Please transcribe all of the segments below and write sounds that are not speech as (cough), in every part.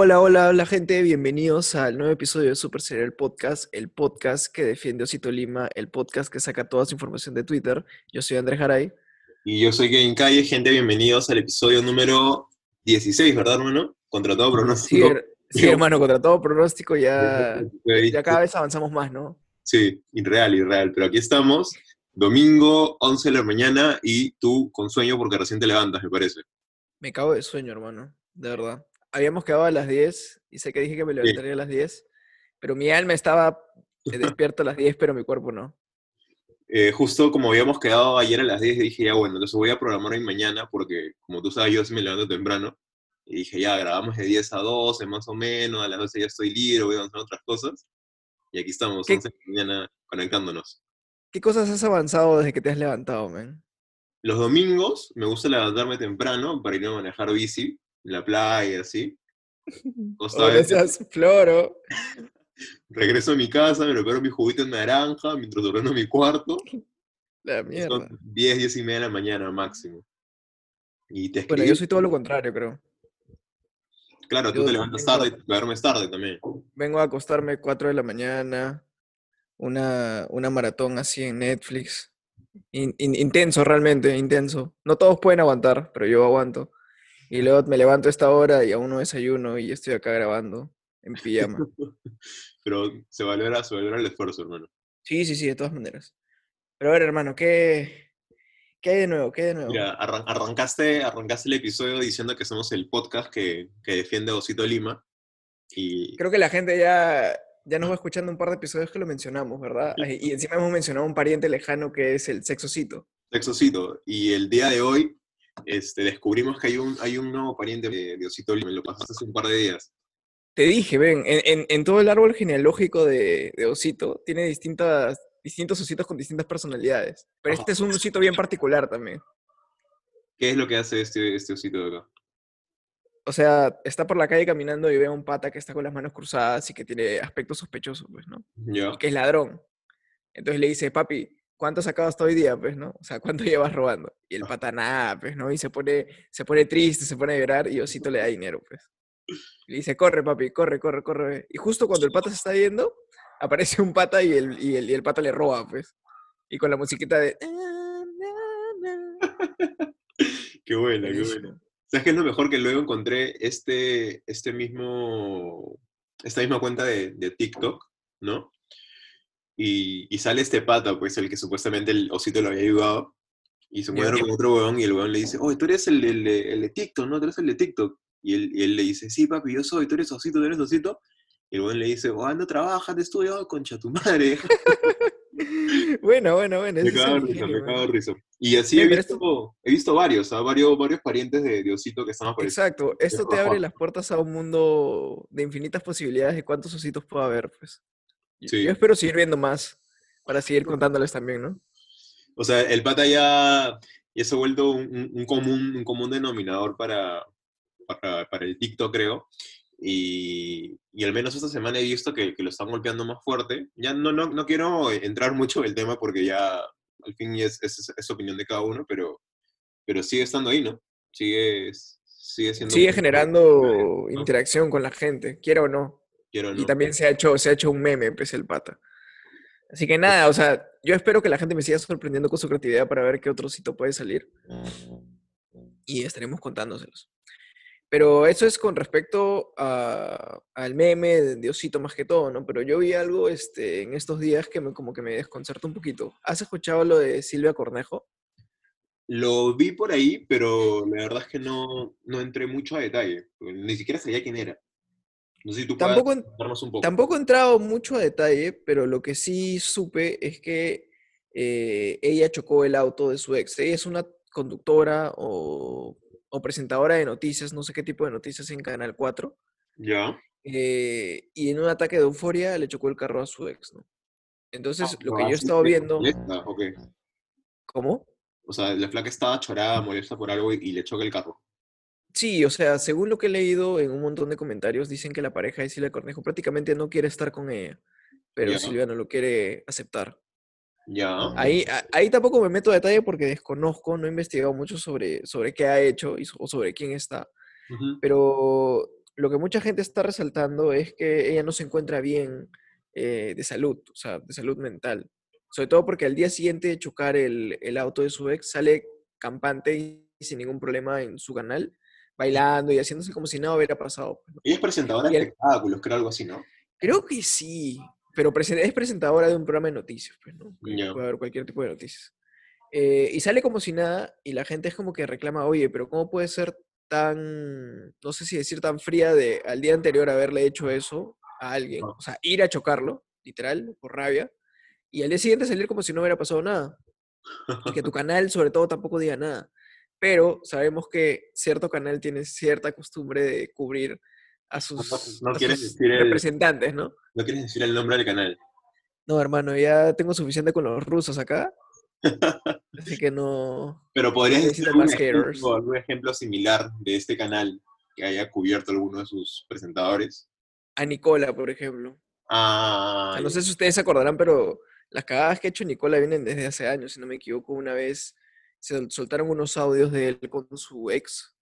Hola, hola, hola gente, bienvenidos al nuevo episodio de Super Serial Podcast, el podcast que defiende Osito Lima, el podcast que saca toda su información de Twitter. Yo soy Andrés Garay. Y yo soy Kevin Calle, gente, bienvenidos al episodio número 16, ¿verdad, hermano? Contra todo Sí, pronóstico. her- sí, hermano, contra todo pronóstico ya, Sí, ya cada vez avanzamos más, ¿no? Sí, irreal, irreal. Pero aquí estamos, domingo, 11 de la mañana, y tú con sueño porque recién te levantas, me parece. Me cago de sueño, hermano, de verdad. Habíamos quedado a las 10 y sé que dije que me levantaría a las 10, pero mi alma estaba eh, despierta a las 10, pero mi cuerpo no. Eh, justo como habíamos quedado ayer a las 10, dije, ya bueno, entonces voy a programar hoy mañana, porque como tú sabes, yo sí me levanto temprano. Y dije, ya, grabamos de 10 a 12, más o menos, a las 12 ya estoy libre, voy a avanzar otras cosas. Y aquí estamos, ¿Qué- 11 de la mañana, conectándonos. ¿Qué cosas has avanzado desde que te has levantado, man? Los domingos me gusta levantarme temprano para ir a manejar bici la playa, así. Costa Oh, de- seas floro. Regreso a mi casa, me preparo mi juguito en naranja mientras ordeno mi cuarto. (laughs) La mierda. Son 10, 10 y media de la mañana máximo. Y te Bueno, escribo. yo soy todo lo contrario, creo. Claro, tú te levantas tarde y te duermes tarde también. Vengo a acostarme 4 de la mañana, una, una maratón así en Netflix. In- in- intenso, realmente, intenso. No todos pueden aguantar, pero yo aguanto. Y luego me levanto a esta hora y aún no desayuno y estoy acá grabando en pijama. (laughs) Pero se valora, se valora el esfuerzo, hermano. Sí, sí, sí, de todas maneras. Pero a ver, hermano, ¿qué, qué hay de nuevo? ¿Qué hay de nuevo? Mira, arran- arrancaste, arrancaste el episodio diciendo que somos el podcast que, que defiende a Osito Lima. Y Creo que la gente ya, ya nos va escuchando un par de episodios que lo mencionamos, ¿verdad? Y encima hemos mencionado un pariente lejano que es el sexocito. Sexocito. Y el día de hoy este, descubrimos que hay un, hay un nuevo pariente de, de Osito Lima. Me lo pasaste hace un par de días. Te dije, ven, en, en- en todo el árbol genealógico de, de Osito tiene distintas, distintos ositos con distintas personalidades. Pero Ajá. este es un osito bien particular también. ¿Qué es lo que hace este, este Osito de acá? O sea, está por la calle caminando y ve a un pata que está con las manos cruzadas y que tiene aspecto sospechoso, pues, ¿no? Ya. Y que es ladrón. Entonces le dice, papi, ¿cuánto has sacado hasta hoy día, pues, no? O sea, ¿cuánto (laughs) llevas robando? Y el pata, nada, pues, ¿no? Y se pone, se pone triste, se pone a llorar y Osito le da dinero, pues. Y le dice, corre, papi, corre, corre, corre. Y justo cuando el pata se está yendo, aparece un pata y el, y el, y el pata le roba, pues. Y con la musiquita de... (laughs) Qué buena, qué buena. ¿Sabes qué es lo mejor? Que luego encontré este, este mismo, esta misma cuenta de, de TikTok, ¿no? Y, y sale este pata, pues, el que supuestamente el osito lo había ayudado. Y se encuentra con otro weón y el weón le dice, oye, tú eres el, el de- el de TikTok, ¿no? Tú eres el de TikTok. Y él, y él le dice, sí, papi, yo soy, tú eres osito, tú eres osito. Y el weón le dice, oh, anda, trabaja, te estudio, concha tu madre. (laughs) Bueno, bueno, (laughs) bueno. Me cago risa, me cago risa. Y así Ve, he visto, he visto varios, ¿ah? varios, varios parientes de, de Osito que están apareciendo. Exacto, esto te abre las puertas a un mundo de infinitas posibilidades de cuántos ositos puede haber, pues. Yo- Sí. Yo espero seguir viendo más para seguir contándoles también, ¿no? O sea, el pata ya, ya se ha vuelto un, un- común, un común denominador para, para, para el TikTok, creo. Y, y al menos esta semana he visto que, que lo están golpeando más fuerte. Ya no, no, no quiero entrar mucho en el tema porque ya al fin es, es, es opinión de cada uno, pero, pero sigue estando ahí, ¿no? Sigue, sigue siendo... Sigue generando ¿no? interacción con la gente, quiera o no. Quiero, Y también se ha hecho, se ha hecho un meme, pues, el pata. Así que nada, o sea, yo espero que la gente me siga sorprendiendo con su creatividad para ver qué otro osito puede salir. Y estaremos contándoselos. Pero eso es con respecto a- al meme de Diosito más que todo, ¿no? Pero yo vi algo este, en estos días que me, como que me desconcertó un poquito. ¿Has escuchado lo de Silvia Cornejo? Lo vi por ahí, pero la verdad es que no, no entré mucho a detalle. Ni siquiera sabía quién era. No sé si tú puedes Tampoco, un poco. tampoco he entrado mucho a detalle, pero lo que sí supe es que eh, ella chocó el auto de su ex. Ella es una conductora o, o presentadora de noticias, no sé qué tipo de noticias en Canal 4. Ya. eh, y en un ataque de euforia le chocó el carro a su ex, ¿no? Entonces, lo que Ah, yo he estado sí, viendo... molesta, ok. ¿Cómo? O sea, la flaca estaba chorada, molesta por algo y, y le choca el carro. Sí, o sea, según lo que he leído en un montón de comentarios, dicen que la pareja de Silvia Cornejo prácticamente no quiere estar con ella, pero Ya. Silvia no lo quiere aceptar. Ya. Ahí, ahí tampoco me meto a detalle porque desconozco, no he investigado mucho sobre, sobre qué ha hecho y o sobre quién está, Ujú. pero lo que mucha gente está resaltando es que ella no se encuentra bien eh, de salud, o sea, de salud mental. Sobre todo porque al día siguiente de chocar el, el auto de su ex sale campante y sin ningún problema en su canal, bailando y haciéndose como si nada hubiera pasado. pues, ¿no? Ella es presentadora de espectáculos, creo algo así, ¿no? Creo que sí, pero es presentadora de un programa de noticias, pues, ¿no? Ya. Puede haber cualquier tipo de noticias. Eh, y sale como si nada, y la gente es como que reclama, oye, pero ¿cómo puede ser tan, no sé si decir tan fría de al día anterior haberle hecho eso a alguien? Ajá. O sea, ir a chocarlo, literal, por rabia, y al día siguiente salir como si no hubiera pasado nada. Y que tu (laughs) canal, sobre todo, tampoco diga nada. Pero sabemos que cierto canal tiene cierta costumbre de cubrir a sus, no a quieres sus decir el- representantes, ¿no? No quieres decir el nombre del canal. No, hermano, ya tengo suficiente con los rusos acá. (laughs) Así que no. Pero podrías decir Necesita algún ejemplo, algún ejemplo similar de este canal que haya cubierto alguno de sus presentadores. A Nicola, por ejemplo. O Ah, sea, no sé si ustedes se acordarán, pero las cagadas que ha hecho Nicola vienen desde hace años, si no me equivoco. Una vez se sol- soltaron unos audios de él con su ex,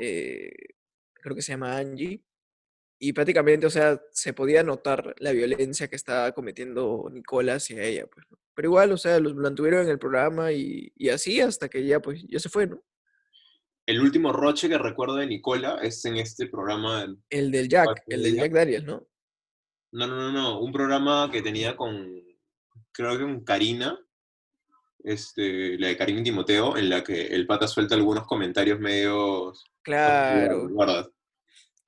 eh, creo que se llama Angie. Y prácticamente, o sea, se podía notar la violencia que estaba cometiendo Nicola hacia ella, pues, ¿no? Pero igual, o sea, los mantuvieron en el programa y, y así hasta que ya, pues, ya se fue, ¿no? El último roche que recuerdo de Nicola es en este programa. El del Jack, ¿Cuál fue el el del Jack? Jack ¿no? No, no, no, no. Un programa que tenía con. Creo que con Karina. Este, la de Karina y Timoteo, en la que el pata suelta algunos comentarios medios. Claro. ¿Recuerdas?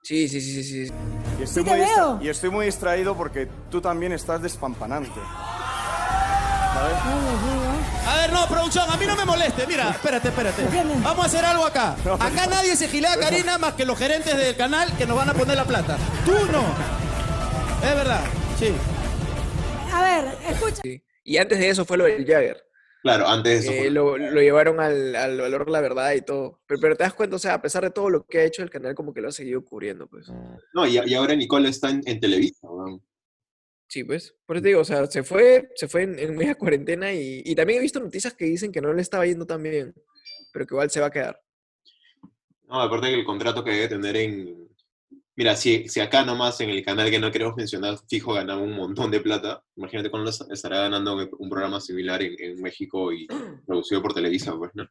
Sí, sí, sí, sí, sí. Y estoy, Sí muy veo. y estoy muy distraído porque tú también estás despampanante. ¿Sabes? A ver, no, producción, a mí no me moleste. Mira, espérate, espérate. Vamos a hacer algo acá. Acá nadie se gilea a Karina más que los gerentes del canal que nos van a poner la plata. Tú no. Es verdad, sí. A ver, escucha. sí. Y antes de eso fue lo del Jagger. Claro, antes de eso. fue- lo, lo llevaron al, al valor de la verdad y todo. Pero, pero te das cuenta, o sea, a pesar de todo lo que ha hecho el canal, como que lo ha seguido cubriendo, pues. No, y, y ahora Nicola está en, en Televisa, weón. Sí, pues. Por eso te digo, o sea, se fue, se fue en, en media (laughs) cuarentena y, y también he visto noticias que dicen que no le estaba yendo tan bien, pero que igual se va a quedar. No, aparte que el contrato que debe tener en... Mira, si, si acá nomás en el canal que no queremos mencionar, fijo ganaba un montón de plata, imagínate cuándo es- estará ganando un un programa similar en, en México y (clears throat) producido por Televisa, pues, ¿no?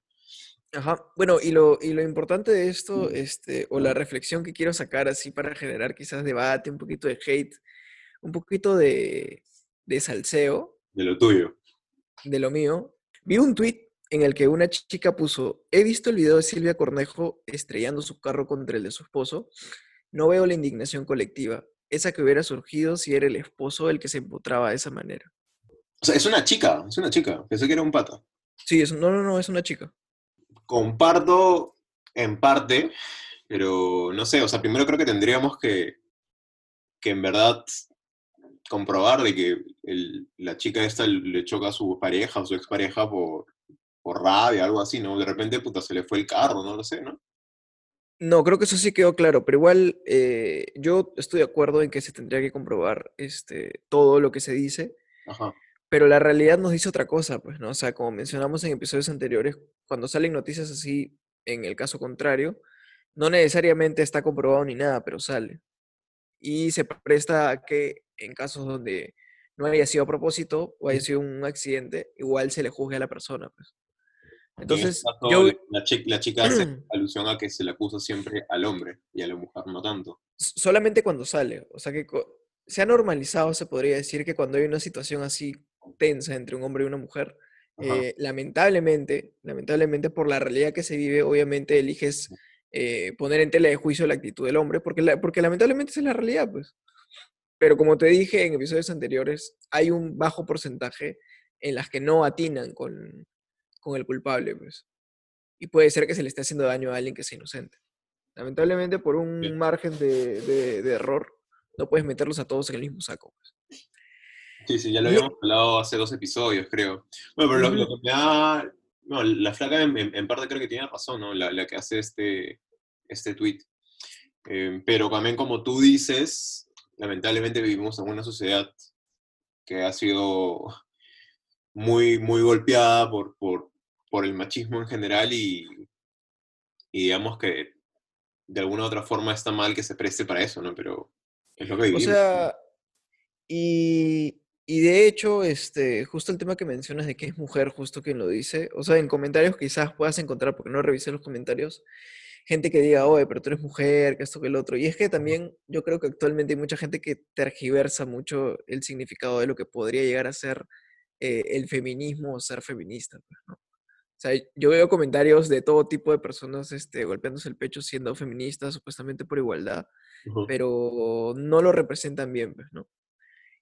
Ajá. Bueno, y lo, y lo importante de esto, este, o la reflexión que quiero sacar así para generar quizás debate, un poquito de hate, un poquito de, de salseo, De lo tuyo. de lo mío, vi un tweet en el que una chica puso, he visto el video de Silvia Cornejo estrellando su carro contra el de su esposo, no veo la indignación colectiva, esa que hubiera surgido si era el esposo el que se empotraba de esa manera. O sea, es una chica, es una chica, pensé que era un pata. Sí, es, no, no, no, es una chica. Comparto en parte, pero no sé, o sea, primero creo que tendríamos que, que en verdad comprobar de que el- la chica esta le choca a su pareja o su expareja por, por rabia, algo así, ¿no? De repente, puta, se le fue el carro, no lo sé, ¿no? No, creo que eso sí quedó claro, pero igual eh, yo estoy de acuerdo en que se tendría que comprobar este, todo lo que se dice, Ajá. pero la realidad nos dice otra cosa, pues, ¿no? O sea, como mencionamos en episodios anteriores, cuando salen noticias así, en el caso contrario, no necesariamente está comprobado ni nada, pero sale. Y se presta a que en casos donde no haya sido a propósito o haya sido un accidente, igual se le juzgue a la persona, pues. En Entonces, yo, la, chi- la chica hace (clears throat) alusión a que se le acusa siempre al hombre y a la mujer no tanto. solamente cuando sale. O sea que se ha normalizado, se podría decir, que cuando hay una situación así tensa entre un hombre y una mujer, eh, lamentablemente, lamentablemente por la realidad que se vive, obviamente eliges eh, poner en tela de juicio la actitud del hombre, porque, la- porque lamentablemente esa es la realidad, pues. Pero como te dije en episodios anteriores, hay un bajo porcentaje en las que no atinan con, con el culpable, pues. Y puede ser que se le esté haciendo daño a alguien que sea inocente. Lamentablemente, por un margen de, de- de error, no puedes meterlos a todos en el mismo saco. pues. Sí, sí, ya lo Y- habíamos hablado hace dos episodios, creo. Bueno, pero lo, que me da... No, la flaca en, en- en parte creo que tiene razón, ¿no? La, la que hace este, este tweet. Eh, pero también como tú dices, lamentablemente vivimos en una sociedad que ha sido muy, muy golpeada por, por, por el machismo en general y, y digamos que de alguna u otra forma está mal que se preste para eso, ¿no? Pero es lo que O vivimos. sea, y, y de hecho, este, justo el tema que mencionas de que es mujer, justo quien lo dice, o sea, en comentarios quizás puedas encontrar, porque no revisé los comentarios, gente que diga, oye, pero tú eres mujer, que esto, que el otro. Y es que también yo creo que actualmente hay mucha gente que tergiversa mucho el significado de lo que podría llegar a ser eh, el feminismo o ser feminista, pues, ¿no? O sea, yo veo comentarios de todo tipo de personas este, golpeándose el pecho siendo feministas, supuestamente por igualdad, pero no lo representan bien, pues, ¿no?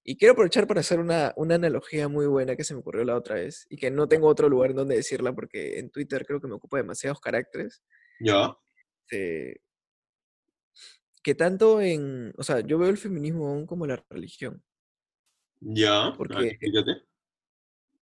Y quiero aprovechar para hacer una, una analogía muy buena que se me ocurrió la otra vez y que no tengo otro lugar en donde decirla porque en Twitter creo que me ocupa demasiados caracteres. ¿Ya? este, que tanto en, o sea, yo veo el feminismo aún como la religión. ¿Ya? Porque, explícate.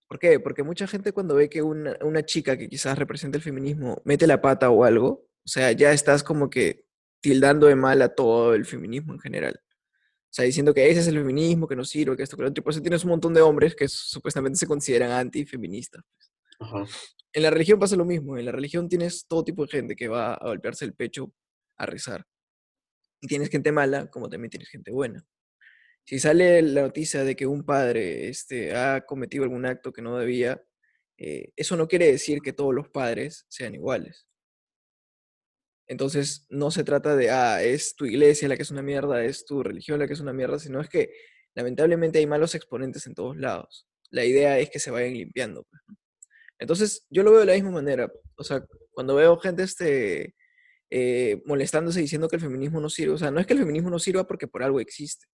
¿Por qué? Porque mucha gente cuando ve que una, una chica que quizás representa el feminismo mete la pata o algo, o sea, ya estás como que tildando de mal a todo el feminismo en general. O sea, diciendo que ese es el feminismo, que no sirve, que esto, que lo otro. Y por eso tienes un montón de hombres que supuestamente se consideran antifeministas. Ajá. En la religión pasa lo mismo. En la religión tienes todo tipo de gente que va a golpearse el pecho a rezar. Y tienes gente mala, como también tienes gente buena. Si sale la noticia de que un padre este, ha cometido algún acto que no debía, eh, eso no quiere decir que todos los padres sean iguales. Entonces, no se trata de, ah, es tu iglesia la que es una mierda, es tu religión la que es una mierda, sino es que lamentablemente hay malos exponentes en todos lados. La idea es que se vayan limpiando. pues. Entonces, yo lo veo de la misma manera. O sea, cuando veo gente este, eh, molestándose diciendo que el feminismo no sirve, o sea, no es que el feminismo no sirva porque por algo existe.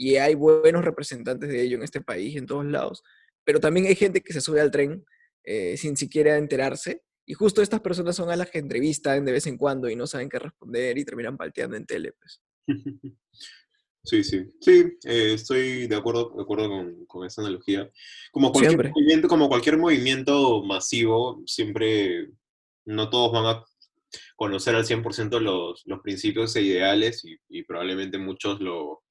Y hay buenos representantes de ello en este país, en todos lados. Pero también hay gente que se sube al tren eh, sin siquiera enterarse. Y justo estas personas son a las que entrevistan de vez en cuando y no saben qué responder y terminan palteando en tele. Pues. (laughs) Sí, sí, sí, eh, estoy de acuerdo, de acuerdo con, con esa analogía. Como cualquier, Siempre. movimiento, como cualquier movimiento masivo, siempre no todos van a conocer al 100% los, los principios e ideales y, y probablemente muchos lo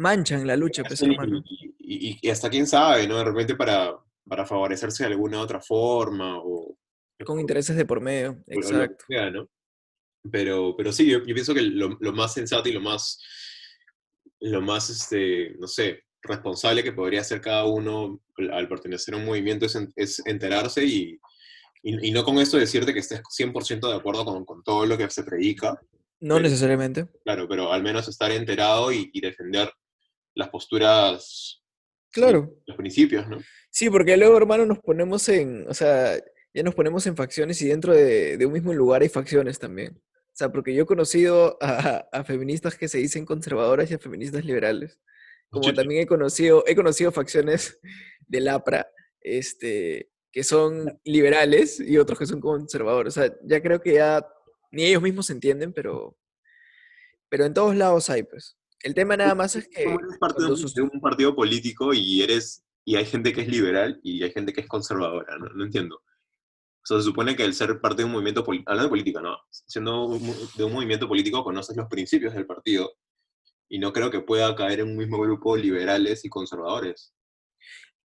Manchan la lucha, pues, hermano. y, y- y hasta quién sabe, ¿no? De repente para, para favorecerse de alguna otra forma o, Con intereses de por medio, exacto. sea, ¿no? Pero, pero sí, yo, yo pienso que lo, lo más sensato y lo más, lo más, este, no sé, responsable que podría hacer cada uno al pertenecer a un movimiento es, es enterarse y, y, y no con esto decirte que estés 100% de acuerdo con, con todo lo que se predica, No Sí. necesariamente. claro, pero al menos estar enterado y, y defender las posturas, Claro. los principios, ¿no? Sí, porque luego, hermano, nos ponemos en, o sea, ya nos ponemos en facciones y dentro de, de un mismo lugar hay facciones también. O sea, porque yo he conocido a, a feministas que se dicen conservadoras y a feministas liberales. Como también he conocido, he conocido facciones del APRA, este, que son liberales y otros que son conservadores. O sea, ya creo que ya ni ellos mismos se entienden, pero, pero en todos lados hay, pues. El tema nada más es que Como eres parte de un, sus- de un partido político y eres y hay gente que es liberal y hay gente que es conservadora, no, no entiendo. O sea, se supone que el ser parte de un movimiento hablando de política, ¿no? Siendo de un movimiento político conoces los principios del partido y no creo que pueda caer en un mismo grupo liberales y conservadores.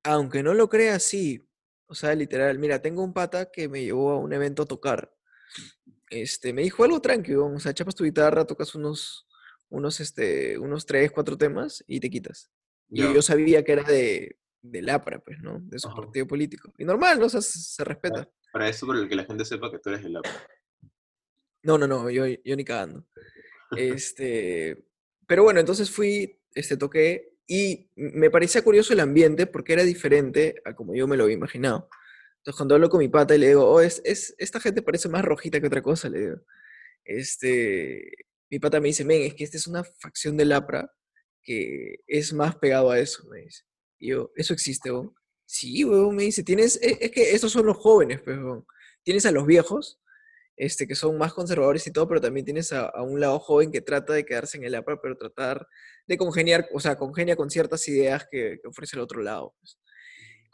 Aunque no lo creas, sí. O sea, literal, mira, tengo un pata que me llevó a un evento a tocar. Este, me dijo algo tranquilo, o sea, chapas tu guitarra, tocas unos, unos, este, unos tres, cuatro temas y te quitas. Y yo sabía que era de, del APRA, pues, ¿no? De su Ajá. partido político. Y normal, ¿no? O sea, se, se respeta. Para eso, para que la gente sepa que tú eres el APA. No, no, no, yo, yo ni cagando. Este, pero bueno, entonces fui, este, toqué y me parecía curioso el ambiente porque era diferente a como yo me lo había imaginado. Entonces cuando hablo con mi pata y le digo, oh, es, es, esta gente parece más rojita que otra cosa, le digo. Este, mi pata me dice, men, es que esta es una facción del APRA que es más pegado a eso, me dice. Y yo, ¿eso existe, weón? Sí, weón, me dice, tienes, es, es que estos son los jóvenes, pues, weón. Tienes a los viejos, este, que son más conservadores y todo, pero también tienes a, un lado joven que trata de quedarse en el APRA, pero tratar de congeniar, o sea, congenia con ciertas ideas que, que ofrece el otro lado. pues.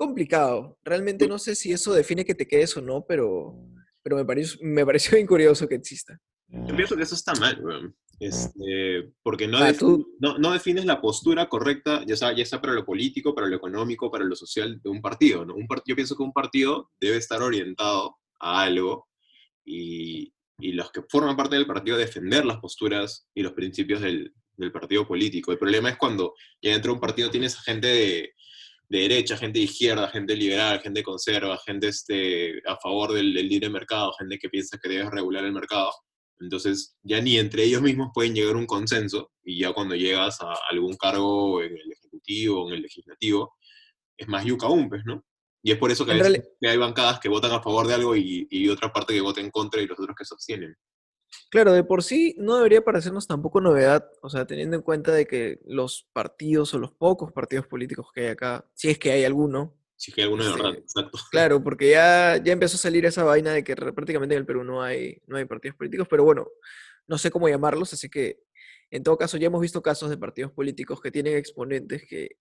Complicado. Realmente no sé si eso define que te quedes o no, pero, pero me, pareció, me pareció bien curioso que exista. Yo pienso que eso está mal, weón. Este, porque no, Ah, no, no defines la postura correcta, ya sea, ya sea para lo político, para lo económico, para lo social de un partido. ¿no? Un par- yo pienso que un partido debe estar orientado a algo y, y los que forman parte del partido defender las posturas y los principios del, del partido político. El problema es cuando ya dentro de un partido tienes a gente de, de derecha, gente de izquierda, gente liberal, gente conserva, gente este, a favor del, del libre mercado, gente que piensa que debes regular el mercado. Entonces, ya ni entre ellos mismos pueden llegar a un consenso, y ya cuando llegas a algún cargo en el Ejecutivo, en el Legislativo, es más yuca un, pues, ¿no? Y es por eso que, a veces hay bancadas que votan a favor de algo y, y otra parte que vota en contra y los otros que se abstienen. Claro, de por sí no debería parecernos tampoco novedad, o sea, teniendo en cuenta de que los partidos o los pocos partidos políticos que hay acá, si es que hay alguno, Si es que alguno de Sí. exacto. claro, porque ya, ya empezó a salir esa vaina de que prácticamente en el Perú no hay, no hay partidos políticos, pero bueno, no sé cómo llamarlos, así que en todo caso ya hemos visto casos de partidos políticos que tienen exponentes que,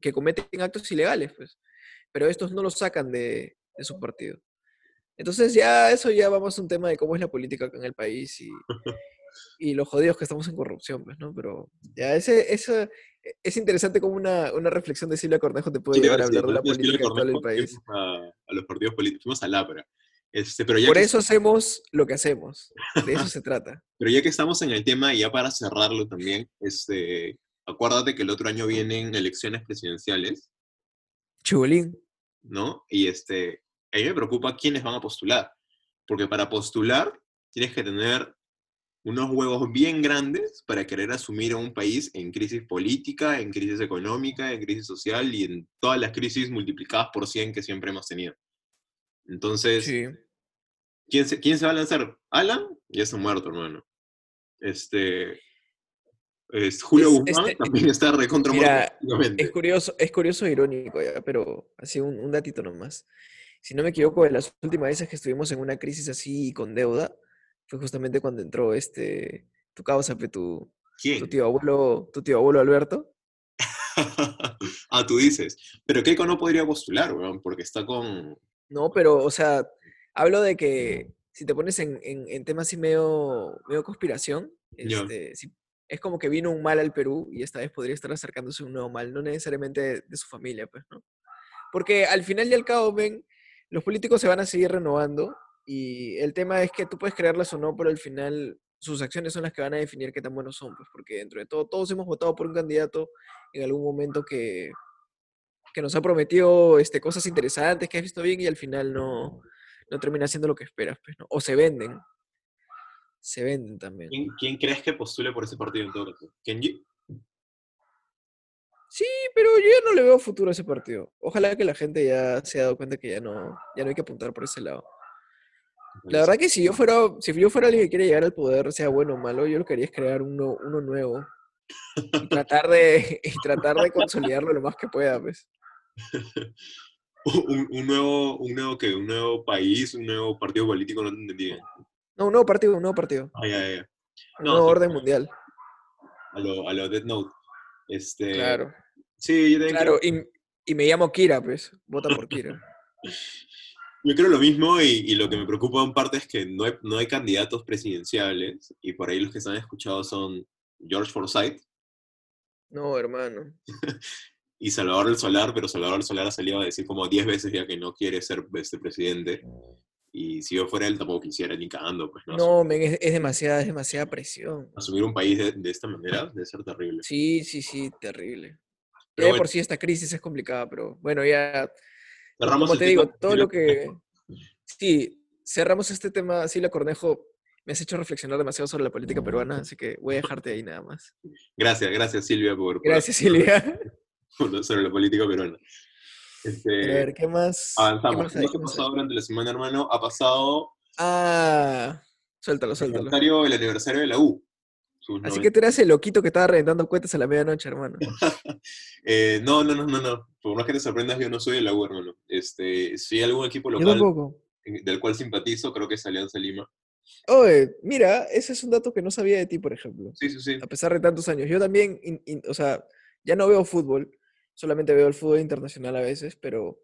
que cometen actos ilegales, pues, pero estos no los sacan de, de su partido. Entonces ya eso ya vamos a un tema de cómo es la política acá en el país y, (laughs) y los jodidos que estamos en corrupción, pues, ¿no? Pero ya ese, eso, e- es interesante como una, una reflexión de Silvia Cornejo te puede Sí, llevar a sí, hablar de la hablando de Silvia política actual del país. A, a los partidos políticos, fuimos a Lapra. Este, pero, ya Por eso hacemos lo que hacemos. De eso (laughs) se trata. pero ya que estamos en el tema, y ya para cerrarlo también, este, acuérdate que el otro año vienen elecciones presidenciales, Chibolín. ¿no? Y este, a mí me preocupa quiénes van a postular, porque para postular tienes que tener unos huevos bien grandes para querer asumir a un país en crisis política, en crisis económica, en crisis social y en todas las crisis multiplicadas por 100 que siempre hemos tenido. Entonces, Sí. ¿quién, se, ¿quién se va a lanzar? ¿Alan? Ya está muerto, hermano. Este... es Julio Es- Guzmán este- también está recontra. Mira. Es curioso, es curioso e irónico ya, pero así un, un datito nomás. Si no me equivoco, de las últimas veces que estuvimos en una crisis así con deuda, fue justamente cuando entró este, tu causa, tu, tu tío abuelo, tu tío abuelo Alberto. (laughs) ah, tú dices. Pero Keiko no podría postular, weón, porque está con... No, pero, o sea, hablo de que si te pones en, en, en temas así medio, medio conspiración, este, si- es como que vino un mal al Perú y esta vez podría estar acercándose un nuevo mal, no necesariamente de, de su familia, pues, ¿no? Porque al final y al cabo, ven, los políticos se van a seguir renovando y el tema es que tú puedes creerlas o no, pero al final sus acciones son las que van a definir qué tan buenos son, pues, porque dentro de todo, todos hemos votado por un candidato en algún momento que, que nos ha prometido este, cosas interesantes, que has visto bien y al final no, no termina haciendo lo que esperas, pues, ¿no? O se venden. Se venden también. ¿Quién, quién crees que postule por ese partido en todo? ¿Kenji? Sí, pero yo ya no le veo futuro a ese partido. Ojalá que la gente ya se haya dado cuenta que ya no, ya no hay que apuntar por ese lado. La verdad que si yo fuera, si yo fuera alguien que quiere llegar al poder, sea bueno o malo, yo lo que haría es crear uno, uno nuevo. Y (laughs) tratar de, y tratar de consolidarlo lo más que pueda, pues. un, un nuevo, un nuevo ¿qué? Un nuevo país, un nuevo partido político, no te entendí. No, un nuevo partido, un nuevo partido. Ah, ya, ya, ya. Un No, nuevo sí, orden mundial. A lo, a lo Death Note. Este, Claro. Sí, yo Claro, creo, y, y me llamo Kira, pues. Vota por Kira. (laughs) yo creo lo mismo y, y lo que me preocupa en parte es que no hay, no hay candidatos presidenciales y por ahí los que se han escuchado son George Forsyth No, hermano. (laughs) y Salvador del Solar, pero Salvador del Solar ha salido a decir como 10 veces ya que no quiere ser este presidente. Y si yo fuera él tampoco quisiera ni cagando, pues no. No, men, es, es demasiada, es demasiada presión. Asumir un país de, de esta manera debe ser terrible. Sí, sí, sí, terrible. Pero bueno. por sí esta crisis es complicada, pero bueno, ya Cerramos como el te tema, digo, todo lo que... Sí, cerramos este tema. Silvia Cornejo, me has hecho reflexionar demasiado sobre la política peruana, así que voy a dejarte ahí nada más. Gracias, gracias Silvia por, por- Gracias, Silvia. (laughs) por- sobre la política peruana. Este, A ver, ¿qué más? ¿Qué avanzamos. más? ¿Qué ¿Qué ha más hay? pasado durante la semana, hermano? Ha pasado Ah, suéltalo, el suéltalo. aniversario, el aniversario de la U. Así 90. que tú eras el loquito que estaba reventando cohetes a la medianoche, hermano. (laughs) Eh, no, no, no, no, no. Por más que te sorprendas, yo no soy de la U, hermano. Este, si algún equipo local del cual simpatizo, creo que es Alianza Lima. Oye, mira, ese es un dato que no sabía de ti, por ejemplo. Sí, sí, sí. A pesar de tantos años. Yo también, in- in- o sea, ya no veo fútbol, solamente veo el fútbol internacional a veces, pero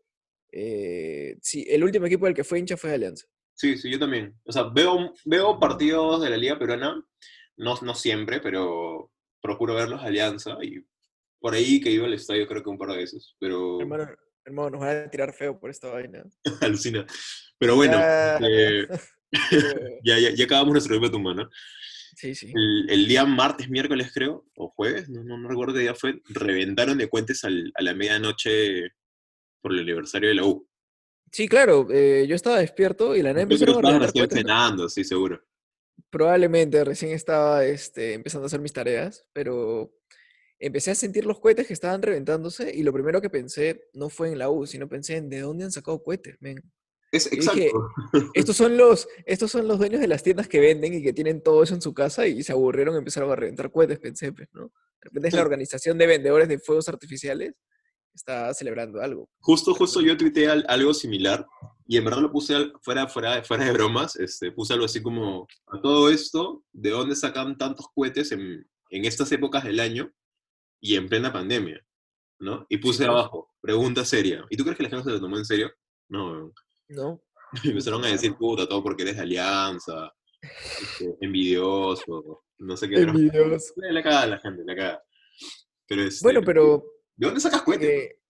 eh, sí, el último equipo del que fue hincha fue Alianza. Sí, sí, yo también. O sea, veo, veo partidos de la Liga Peruana, no, no siempre, pero procuro verlos Alianza y por ahí que iba al estadio creo que un par de veces. Pero Hermano, Hermano, nos van a tirar feo por esta vaina. (laughs) Alucina. Pero bueno, Ya. eh, (laughs) (laughs) ya, ya, ya acabamos nuestro evento tumano. Sí, sí. El, el día martes, miércoles creo, o jueves, no, no, no recuerdo qué día fue, reventaron de cuentes al- a la medianoche por el aniversario de la U. Sí, claro, eh, yo estaba despierto y la nada Yo creo que cenando, sí, seguro. Probablemente recién estaba este, empezando a hacer mis tareas, pero empecé a sentir los cohetes que estaban reventándose y lo primero que pensé no fue en la U, sino pensé en de dónde han sacado cohetes, men. Es Y dije, exacto. Estos (laughs) son los, estos son los dueños de las tiendas que venden y que tienen todo eso en su casa y se aburrieron y empezaron a reventar cohetes, pensé, pues, ¿no? De repente es la organización de vendedores de fuegos artificiales está celebrando algo. Justo, justo yo tuiteé al- algo similar y en verdad lo puse al- fuera, fuera, fuera de bromas, este, puse algo así como, a todo esto, ¿de dónde sacan tantos cohetes en, en estas épocas del año y en plena pandemia? ¿No? Y puse abajo, pregunta seria. ¿Y tú crees que la gente se lo tomó en serio? No. ¿No? (laughs) Y empezaron a decir, puta, todo porque eres de alianza, este, envidioso, no sé qué. Envidioso. La la caga la gente, la caga. Pero este, Bueno, pero ¿De dónde sacas cohetes? eh,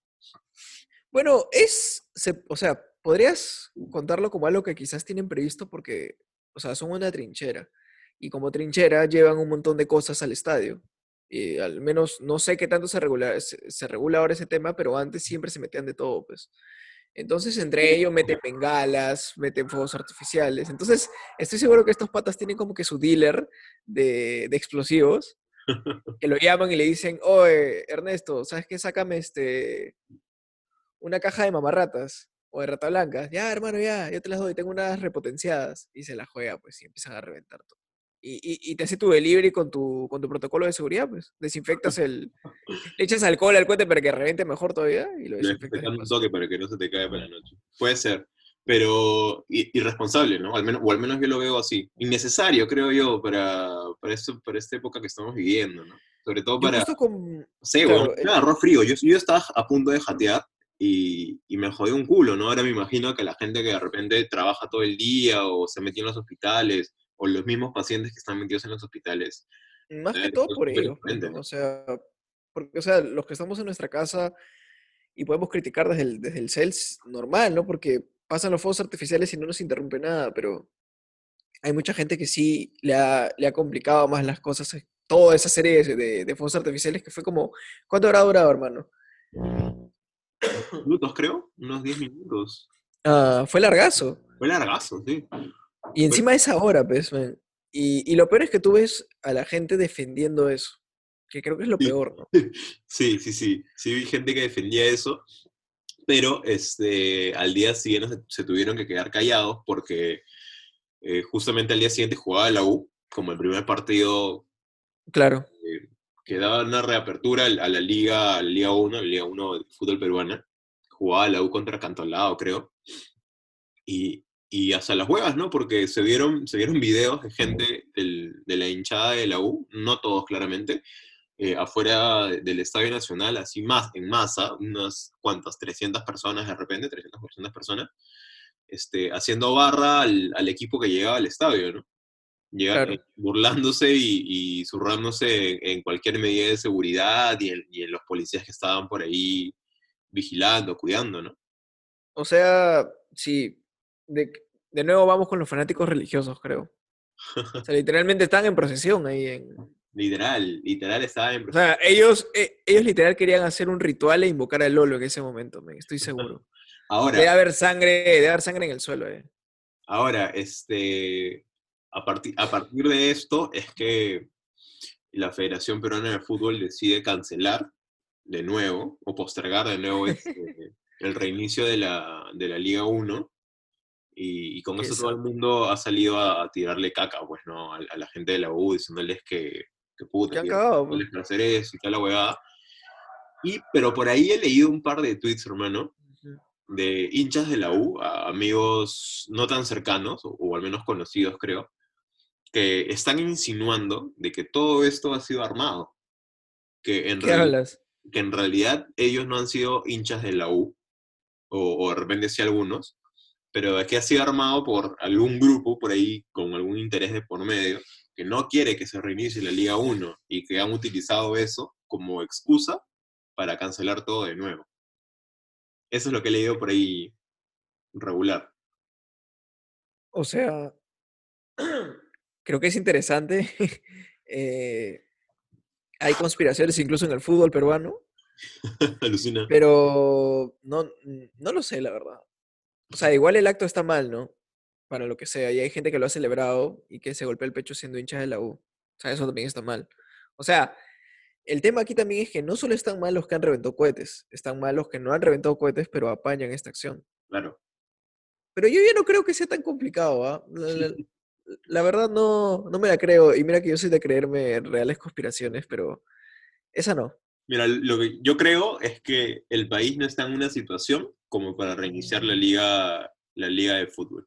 bueno, es, se- o sea, podrías contarlo como algo que quizás tienen previsto porque, o sea, son una trinchera y como trinchera llevan un montón de cosas al estadio. Y al menos no sé qué tanto se regula, se, se regula ahora ese tema, pero antes siempre se metían de todo, pues. Entonces, entre ellos meten bengalas, meten fuegos artificiales. Entonces, estoy seguro que estos patas tienen como que su dealer de, de explosivos, (laughs) que lo llaman y le dicen, oye, Ernesto, ¿sabes qué? Sácame este, una caja de mamarratas o de rata blanca. Ya, hermano, ya, yo te las doy, tengo unas repotenciadas. Y se la juega, pues, y empiezan a reventar todo. Y, y, y te hace tu delivery con tu, con tu protocolo de seguridad, pues. Desinfectas el... Le echas alcohol al cohete para que reviente mejor todavía y lo desinfectas. de desinfectan un toque para que no se te caiga para la noche. Puede ser, pero irresponsable, ¿no? Al menos, o al menos yo lo veo así. Innecesario, creo yo, para, para, esto, para esta época que estamos viviendo, ¿no? Sobre todo para, con... no sé, claro, eh, me agarró frío. Yo, yo estaba a punto de jatear y, y me jodió un culo, ¿no? Ahora me imagino que la gente que de repente trabaja todo el día o se metió en los hospitales o los mismos pacientes que están metidos en los hospitales. Más que Eh, todo por. ¿no? O sea, porque, o sea, los que estamos en nuestra casa y podemos criticar desde el, desde el CELS, normal, ¿no? Porque pasan los fuegos artificiales y no nos interrumpe nada, pero hay mucha gente que sí le ha, le ha complicado más las cosas, eh, toda esa serie de- de fuegos artificiales que fue como, ¿cuánto habrá durado, hermano? (coughs) Minutos, creo, unos 10 minutos. Ah, fue largazo. Fue largazo, sí. Y encima es ahora, pues, man. Y, y lo peor es que tú ves a la gente defendiendo eso, que creo que es lo Sí. peor, ¿no? (laughs) Sí, sí, sí. Sí vi gente que defendía eso, pero este, al día siguiente se, se tuvieron que quedar callados porque eh, justamente al día siguiente jugaba la U, como el primer partido Claro. eh, que daba una reapertura a la Liga, a la Liga 1, a la Liga 1 de fútbol peruana. Jugaba la U contra Cantolao, creo. Y, y hasta las huevas, ¿no? Porque se vieron, se vieron videos de gente del- de la hinchada de la U, no todos claramente, eh, afuera de- del Estadio Nacional, así más, en masa, unas cuantas, 300 personas de repente, 300, 400 personas, este, haciendo barra al, al equipo que llegaba al estadio, ¿no? Llega, Claro. eh, burlándose y, y zurrándose en, cualquier medida de seguridad y en, y en los policías que estaban por ahí vigilando, cuidando, ¿no? O sea, sí, de, de nuevo vamos con los fanáticos religiosos, creo. O sea, (laughs) literalmente están en procesión ahí. En, Literal, literal estaba en... o sea, ellos, eh, ellos literal querían hacer un ritual e invocar al Lolo en ese momento, men, estoy seguro. (laughs) Ahora, Debe haber sangre, debe haber sangre en el suelo, eh. Ahora, este, a, partir a partir de esto es que la Federación Peruana de Fútbol decide cancelar de nuevo o postergar de nuevo este, (laughs) el reinicio de la, de la Liga 1 y, y con Qué eso todo el mundo ha salido a, a tirarle caca, pues, ¿no? A, a la gente de la U diciéndoles que, que puta, Que no les para hacer eso y tal la huevada. Y, pero por ahí he leído un par de tweets, hermano, de hinchas de la U, a amigos no tan cercanos, o, o al menos conocidos creo, que están insinuando de que todo esto ha sido armado. Que en, ¿Qué hablas? que en realidad ellos no han sido hinchas de la U, o, o de repente sí algunos, pero que ha sido armado por algún grupo por ahí con algún interés de por medio, que no quiere que se reinicie la Liga 1 y que han utilizado eso como excusa para cancelar todo de nuevo. Eso es lo que he leído por ahí regular. O sea, (clears throat) creo que es interesante. (laughs) eh, hay conspiraciones incluso en el fútbol peruano, (laughs) Alucina. pero no, no lo sé, la verdad. O sea, igual el acto está mal, ¿no? Para lo que sea. Y hay gente que lo ha celebrado y que se golpea el pecho siendo hincha de la U. O sea, eso también está mal. O sea, el tema aquí también es que no solo están mal los que han reventado cohetes, están mal los que no han reventado cohetes, pero apañan esta acción. Claro. Pero yo ya no creo que sea tan complicado, ¿ah? (laughs) la- verdad no, no me la creo. Y mira que yo soy de creerme reales conspiraciones, pero esa no. Mira, lo que yo creo es que el país no está en una situación como para reiniciar la liga, la liga de fútbol.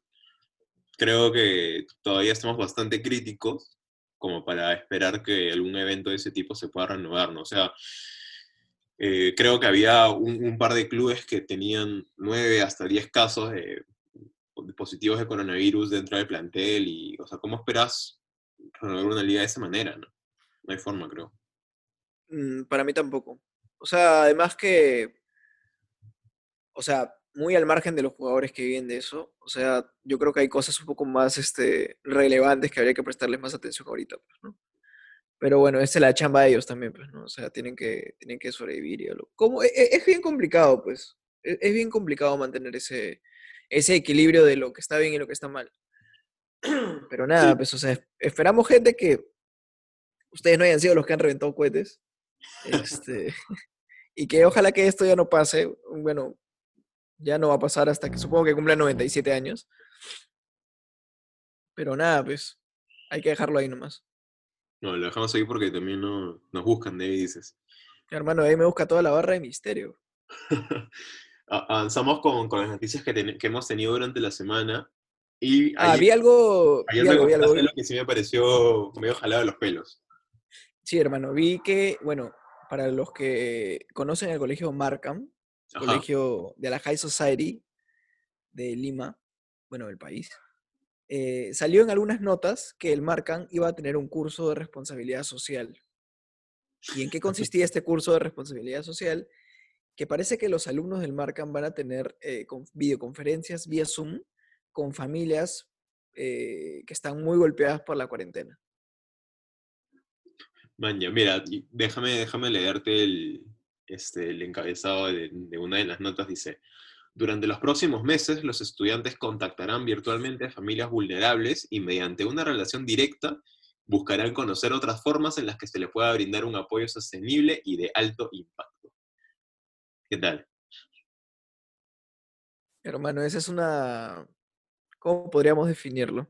Creo que todavía estamos bastante críticos como para esperar que algún evento de ese tipo se pueda renovar, ¿no? O sea, eh, creo que había un, un par de clubes que tenían nueve hasta diez casos de positivos de coronavirus dentro del plantel y, o sea, ¿cómo esperas renovar una liga de esa manera, no? No hay forma, creo. Mm, Para mí tampoco. O sea, además que, o sea, muy al margen de los jugadores que viven de eso, o sea, yo creo que hay cosas un poco más este, relevantes que habría que prestarles más atención ahorita, pues, ¿no? Pero bueno, esa es la chamba de ellos también, pues, ¿no? O sea, tienen que, tienen que sobrevivir y algo. Como, e- e- es, bien complicado, pues. Es, es bien complicado mantener ese, ese equilibrio de lo que está bien y lo que está mal. (clears throat) Pero nada, pues, o sea, es- esperamos gente que ustedes no hayan sido los que han reventado cohetes. Este, (laughs) y que ojalá que esto ya no pase. Bueno, ya no va a pasar hasta que supongo que cumpla 97 años. Pero nada, pues hay que dejarlo ahí nomás. No, lo dejamos ahí porque también no, nos buscan, David, dices. Hermano, ahí me busca toda la barra de misterio. (laughs) Avanzamos con, con las noticias que, ten- que hemos tenido durante la semana. Y Ah, ayer, vi algo, vi ayer me algo, vi algo. que sí me pareció medio jalado de los pelos. Sí, hermano, vi que, bueno, para los que conocen el colegio Markham, Ajá. colegio de la High Society de Lima, bueno, del país, eh, salió en algunas notas que el Markham iba a tener un curso de responsabilidad social. ¿Y en qué consistía este curso de responsabilidad social? Que parece que los alumnos del Markham van a tener eh, con- videoconferencias vía Zoom con familias eh, que están muy golpeadas por la cuarentena. Maña, mira, déjame, déjame leerte el, este, el encabezado de una de las notas. Dice, durante los próximos meses, los estudiantes contactarán virtualmente a familias vulnerables y mediante una relación directa buscarán conocer otras formas en las que se les pueda brindar un apoyo sostenible y de alto impacto. ¿Qué tal? Hermano, esa es una... ¿Cómo podríamos definirlo?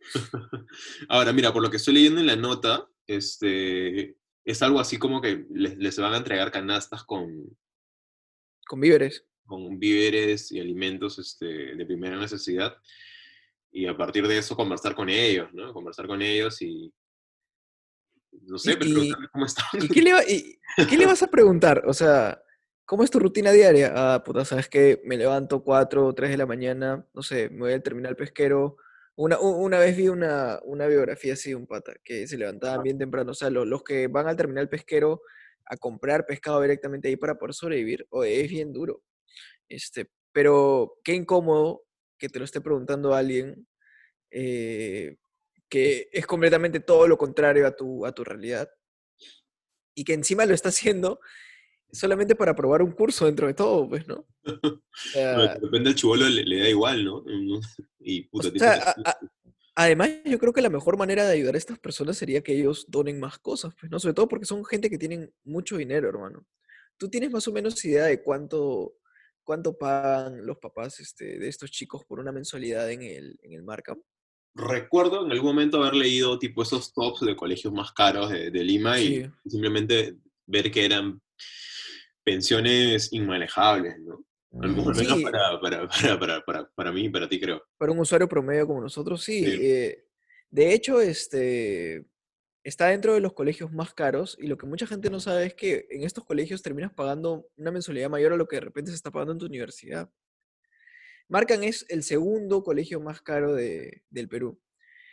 (laughs) Ahora, mira, por lo que estoy leyendo en la nota, este, es algo así como que les, les van a entregar canastas con, Con víveres. con víveres y alimentos este, de primera necesidad. Y a partir de eso conversar con ellos, ¿no? Conversar con ellos y... No sé, pero preguntarles cómo (laughs) están. ¿Y qué le, va- y- y qué le vas a preguntar? O sea, ¿cómo es tu rutina diaria? Ah, puta, sabes que me levanto 4 o 3 de la mañana, no sé, me voy al terminal pesquero. Una, una vez vi una, una biografía así de un pata, que se levantaban bien temprano. O sea, lo- los que van al terminal pesquero a comprar pescado directamente ahí para poder sobrevivir, o es bien duro. Este, pero qué incómodo que te lo esté preguntando alguien eh, que es completamente todo lo contrario a tu, a tu realidad y que encima lo está haciendo solamente para probar un curso dentro de todo, pues, ¿no? (laughs) O sea, de repente al chivolo le, le da igual, ¿no? Y puta, o tiene sea, que- a- a- además yo creo que la mejor manera de ayudar a estas personas sería que ellos donen más cosas, pues, ¿no? Sobre todo porque son gente que tienen mucho dinero, hermano. ¿Tú tienes más o menos idea de cuánto, cuánto pagan los papás este, de estos chicos por una mensualidad en el, en el Markham? Recuerdo en algún momento haber leído tipo esos tops de colegios más caros de, de Lima y simplemente ver que eran pensiones inmanejables, ¿no? Al menos Mm, Sí. para, para, (laughs) para, para, para, para mí y para ti, creo. Para un usuario promedio como nosotros, sí. Sí. eh, de hecho, este está dentro de los colegios más caros y lo que mucha gente no sabe es que en estos colegios terminas pagando una mensualidad mayor a lo que de repente se está pagando en tu universidad. Marcan es el segundo colegio más caro de- del Perú.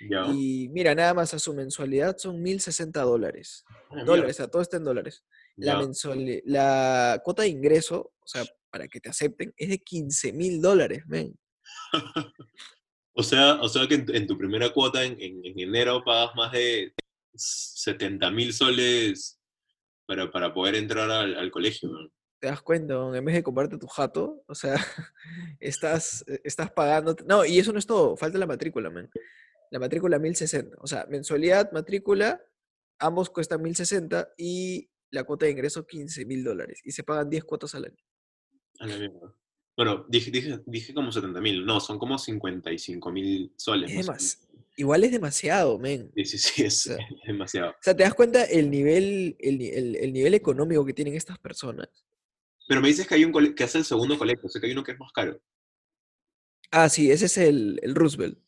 Ya. Y mira, nada más a su mensualidad son 1.060 dólares. Ah. Dólares, o sea, todo está en dólares. La, Ya. mensuali- la cuota de ingreso, o sea, para que te acepten es de 15 mil dólares, men. (laughs) O sea, o sea que en, en tu primera cuota en, en- en enero pagas más de 70 mil soles para, para poder entrar al, al colegio. ¿no? ¿Te das cuenta? En vez de comprarte tu jato, o sea, (laughs) estás, eh, estás pagando. No, y eso no es todo, falta la matrícula, men. La matrícula 1060. O sea, mensualidad, matrícula, ambos cuestan 1060 y la cuota de ingreso 15 mil dólares. Y se pagan 10 cuotas al año. A la mierda. Bueno, dije, dije, dije como 70 mil, no, son como 55 mil soles. Es más Igual es demasiado, men. Sí, sí, sí, es, sea, es demasiado. O sea, ¿te das cuenta el nivel, el, el- el nivel económico que tienen estas personas? Pero me dices que hay un que es el segundo colegio, o sea que hay uno que es más caro. Ah, sí, ese es el, el Roosevelt.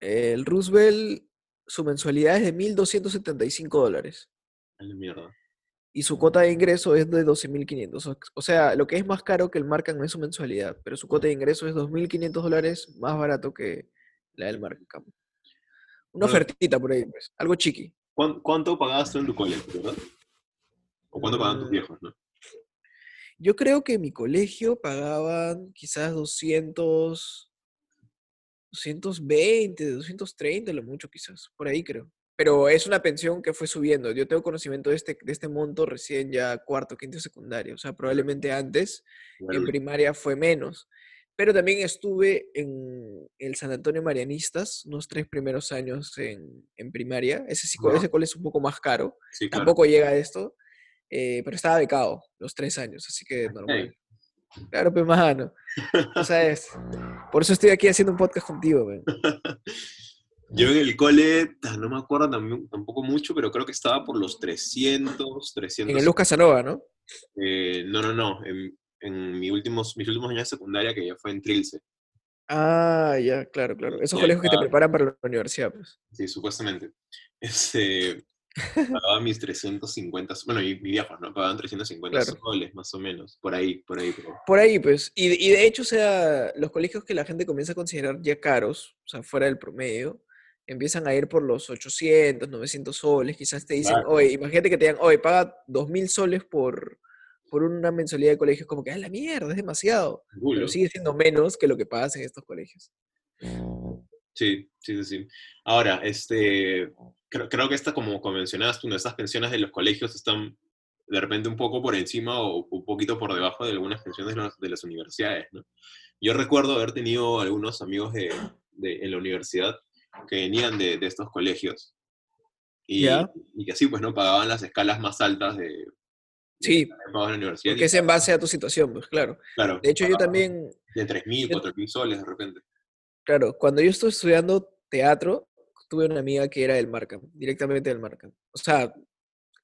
El Roosevelt, su mensualidad es de 1.275 dólares. A la mierda. Y su cuota de ingreso es de 12.500. O- O sea, lo que es más caro que el Markham es su mensualidad, pero su cuota de ingreso es 2.500 dólares más barato que la del Markham. Una Bueno. ofertita por ahí, pues. Algo chiqui. ¿Cuán- ¿Cuánto pagabas tú en tu colegio, verdad? ¿O cuánto pagaban tus Mm. viejos, no? Yo creo que en mi colegio pagaban quizás 200, 220, 230, lo mucho quizás, por ahí creo. Pero es una pensión que fue subiendo. Yo tengo conocimiento de este, de este monto recién ya cuarto, quinto secundario. O sea, probablemente antes en Igual, primaria fue menos. Pero también estuve en el San Antonio Marianistas unos tres primeros años en, en primaria. Ese, sí, ese cole es un poco más caro. sí, claro. Tampoco llega a esto. eh, pero estaba becado los tres años, así que normal. Claro, pues, mano. (laughs) Tú sabes. Por eso estoy aquí haciendo un podcast contigo, man. (laughs) Yo en el cole, ah, no me acuerdo tampoco mucho, pero creo que estaba por los 300, 300. En el Luz Casanova, ¿no? eh, no, no, no. En, en mis, últimos, mis últimos años de secundaria, que ya fue en Trilce. Ah, ya, claro, claro. Esos Ya, colegios que te preparan para la universidad, pues. Sí, supuestamente. Este, pagaba mis 350, bueno, y mis viejos, ¿no? Pagaban 350 Claro. soles, más o menos. Por ahí, por ahí. Pero, Por ahí, pues. Y de hecho, o sea, los colegios que la gente comienza a considerar ya caros, o sea, fuera del promedio, empiezan a ir por los 800, 900 soles. Quizás te dicen, Claro. oye, imagínate que te digan, oye, paga 2.000 soles por, por una mensualidad de colegio. Es como que, ah, la mierda, es demasiado. Pero sigue siendo menos que lo que pagas en estos colegios. Sí, sí, sí, sí. Ahora, este, creo, creo que esta, como, mencionabas tú, estas pensiones de los colegios están de repente un poco por encima o un poquito por debajo de algunas pensiones de, las- de las universidades, ¿no? Yo recuerdo haber tenido algunos amigos de, de- en la universidad que venían de, de estos colegios y, Ya. y que así, pues, ¿no? Pagaban las escalas más altas de, de Sí, la universidad. Porque es en base a tu situación, pues claro. claro, De hecho, yo también, De 3.000, yo- 4.000 soles de repente. claro, cuando yo estuve estudiando teatro, tuve una amiga que era del Markham, directamente del Markham. O sea,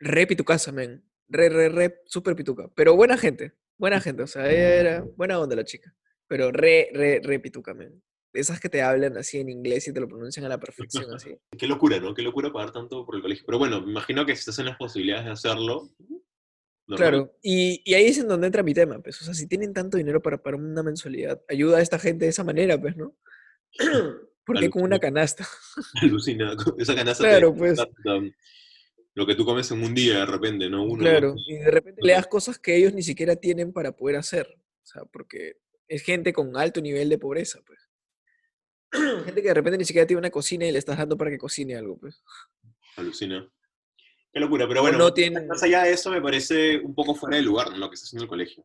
re pitucaza, men. Re, re, re, súper pituca. Pero buena gente, buena gente. O sea, era buena onda la chica. Pero re, re, re pituca, men. Esas que te hablan así en inglés y te lo pronuncian a la perfección, así. (laughs) Qué locura, ¿no? Qué locura pagar tanto por el colegio. Pero bueno, me imagino que si estás en las posibilidades de hacerlo. normal. Claro, y, y ahí es en donde entra mi tema, pues. O sea, si tienen tanto dinero para pagar una mensualidad, ayuda a esta gente de esa manera, pues, ¿no? (clears throat) Porque con una canasta. (laughs) Alucina. Esa canasta te- Claro, pues. da- da- lo que tú comes en un día de repente, ¿no? Uno, Claro, y de repente le das cosas que ellos ni siquiera tienen para poder hacer. O sea, porque es gente con alto nivel de pobreza, pues. (clears throat) Gente que de repente ni siquiera tiene una cocina y le estás dando para que cocine algo, pues. Alucina. Qué locura. Pero bueno, no más allá de eso me parece un poco fuera de lugar, ¿no? Lo que está haciendo el colegio.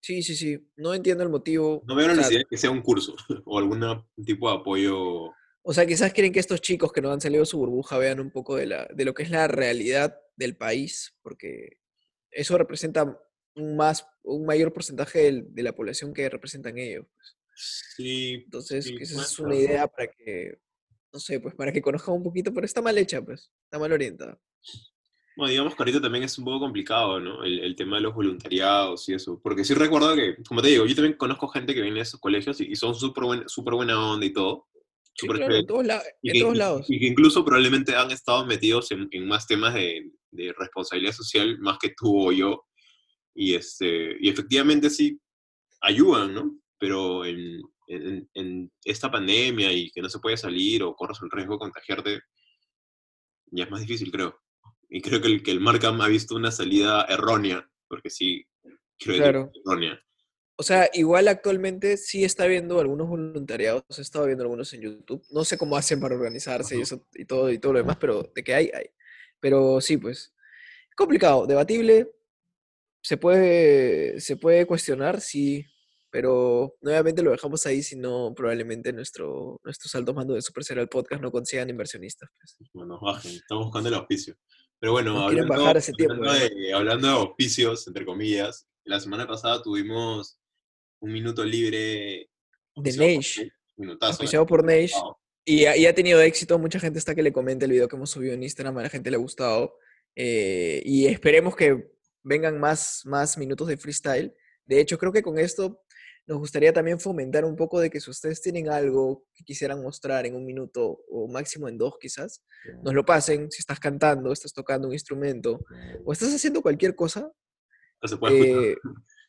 Sí, sí, sí. No entiendo el motivo. No veo la necesidad de que sea un curso (laughs) o algún tipo de apoyo. O sea, quizás quieren que estos chicos que no han salido de su burbuja vean un poco de, la, de lo que es la realidad del país, porque eso representa un, más, un mayor porcentaje del- de la población que representan ellos. pues. Sí. Entonces, sí, esa es una idea para que, no sé, pues para que conozcan un poquito, pero está mal hecha, pues, está mal orientada. Bueno, digamos que ahorita también es un poco complicado, ¿no? El, el tema de los voluntariados y eso. Porque sí recuerdo que, como te digo, yo también conozco gente que viene de esos colegios y, y son súper buen, súper buena onda y todo. Sí, claro, en todos, la- y en que, todos lados. y que incluso probablemente han estado metidos en, en más temas de, de responsabilidad social más que tú o yo. Y, este, y efectivamente sí ayudan, ¿no? Pero en, en- en esta pandemia y que no se puede salir o corres el riesgo de contagiarte, ya es más difícil, creo. Y creo que el, que el Markham ha visto una salida errónea, porque sí, decir, Claro. errónea, O sea, igual actualmente sí está viendo algunos voluntariados, he estado viendo algunos en YouTube. No sé cómo hacen para organizarse y eso y todo y todo lo demás, pero de que hay, hay. Pero sí, pues. Complicado, debatible. Se puede, se puede cuestionar, sí. Pero nuevamente lo dejamos ahí, si no, probablemente nuestro, nuestros altos mandos de Super Serial Podcast no consigan inversionistas. pues. Bueno, bajen, estamos buscando el auspicio. Pero bueno, Nos hablando, bajar hace tiempo, hablando ¿verdad? de, hablando de auspicios, entre comillas, la semana pasada tuvimos un minuto libre. De Minutazo. Auspiciado por. Wow. Y ha, y ha tenido éxito, mucha gente está que le comenta el video que hemos subido en Instagram, a la gente le ha gustado. eh, y esperemos que vengan más, más minutos de freestyle. De hecho, creo que con esto nos gustaría también fomentar un poco de que si ustedes tienen algo que quisieran mostrar en un minuto o máximo en dos quizás, nos lo pasen. Si estás cantando, estás tocando un instrumento o estás haciendo cualquier cosa No se escuchar. eh,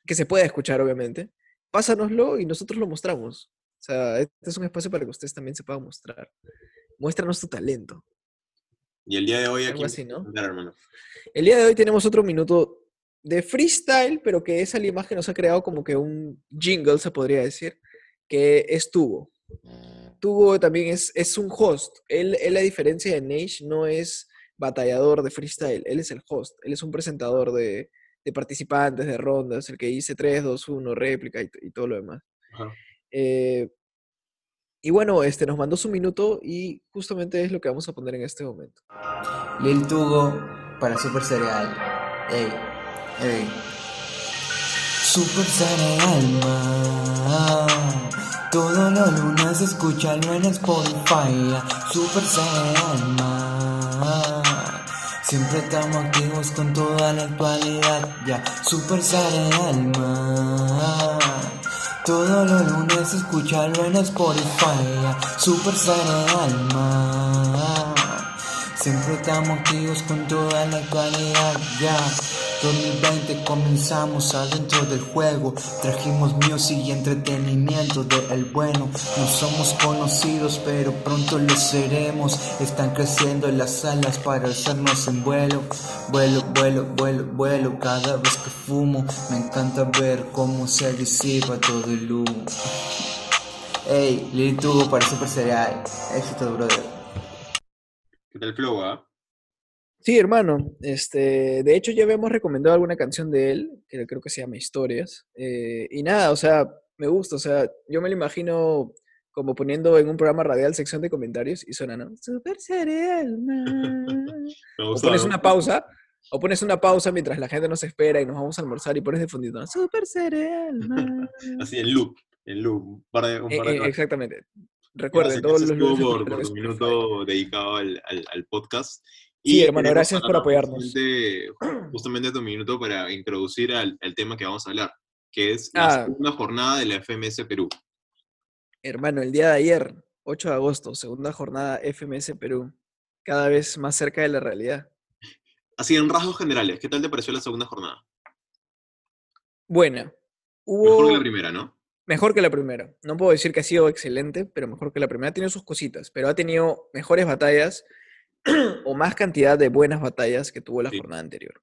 que se pueda escuchar, obviamente, pásanoslo y nosotros lo mostramos. O sea, este es un espacio para que ustedes también se puedan mostrar. Muéstranos tu talento. Y el día de hoy aquí. así, ¿no? hermano. El día de hoy tenemos otro minuto de freestyle, pero que es alguien más que nos ha creado como que un jingle, se podría decir, que es Tubo. Tubo también es, es un host. Él, él, a diferencia de Nage, no es batallador de freestyle, él es el host, él es un presentador de, de participantes, de rondas, el que dice 3, 2, 1, réplica y, y todo lo demás. Ajá. Eh, y bueno, este nos mandó su minuto y justamente es lo que vamos a poner en este momento. Lil Tugo para Super Cereal. Ey, ey. Super Cereal, man. Todos los lunes escúchalo en Spotify. Super Cereal, man. Siempre estamos activos con toda la actualidad. Ya, Super Cereal, man. Todos los lunes escúchalo en Spotify. Super Cereal, man. Siempre estamos activos con toda la actualidad, ya. 2020 comenzamos adentro del juego. Trajimos music y entretenimiento de el bueno. No somos conocidos, pero pronto lo seremos. Están creciendo las alas para alzarnos en vuelo. Vuelo, vuelo, vuelo, vuelo. Cada vez que fumo, me encanta ver cómo se disipa todo el humo. Ey, Lil Tugo para Super Cereal. Éxito, brother. ¿Qué tal flow, ah? Sí, hermano. Este, de hecho, ya habíamos recomendado alguna canción de él, que creo que se llama Historias. eh, y nada, o sea, me gusta. O sea, yo me lo imagino como poniendo en un programa radial sección de comentarios y suena, ¿no? Super cereal, (laughs) O pones una pausa, o pones una pausa mientras la gente nos espera y nos vamos a almorzar y pones de. Super cereal. (laughs) Así en loop, en loop. Un par de, un par de eh, cosas. exactamente. Recuerden, todos los lunes por, por tu minuto dedicado al, al, al podcast. Sí, hermano, tenemos gracias por a- apoyarnos. Justamente, justamente tu minuto para introducir al, al tema que vamos a hablar, que es la Ah. segunda jornada de la FMS Perú. Hermano, el día de ayer, 8 de agosto, segunda jornada FMS Perú, cada vez más cerca de la realidad. Así, en rasgos generales, ¿qué tal te pareció la segunda jornada? Buena. Hubo Mejor que la primera, ¿no? Mejor que la primera. No puedo decir que ha sido excelente, pero mejor que la primera. Ha tenido sus cositas, pero ha tenido mejores batallas (clears throat) o más cantidad de buenas batallas que tuvo la Sí. jornada anterior.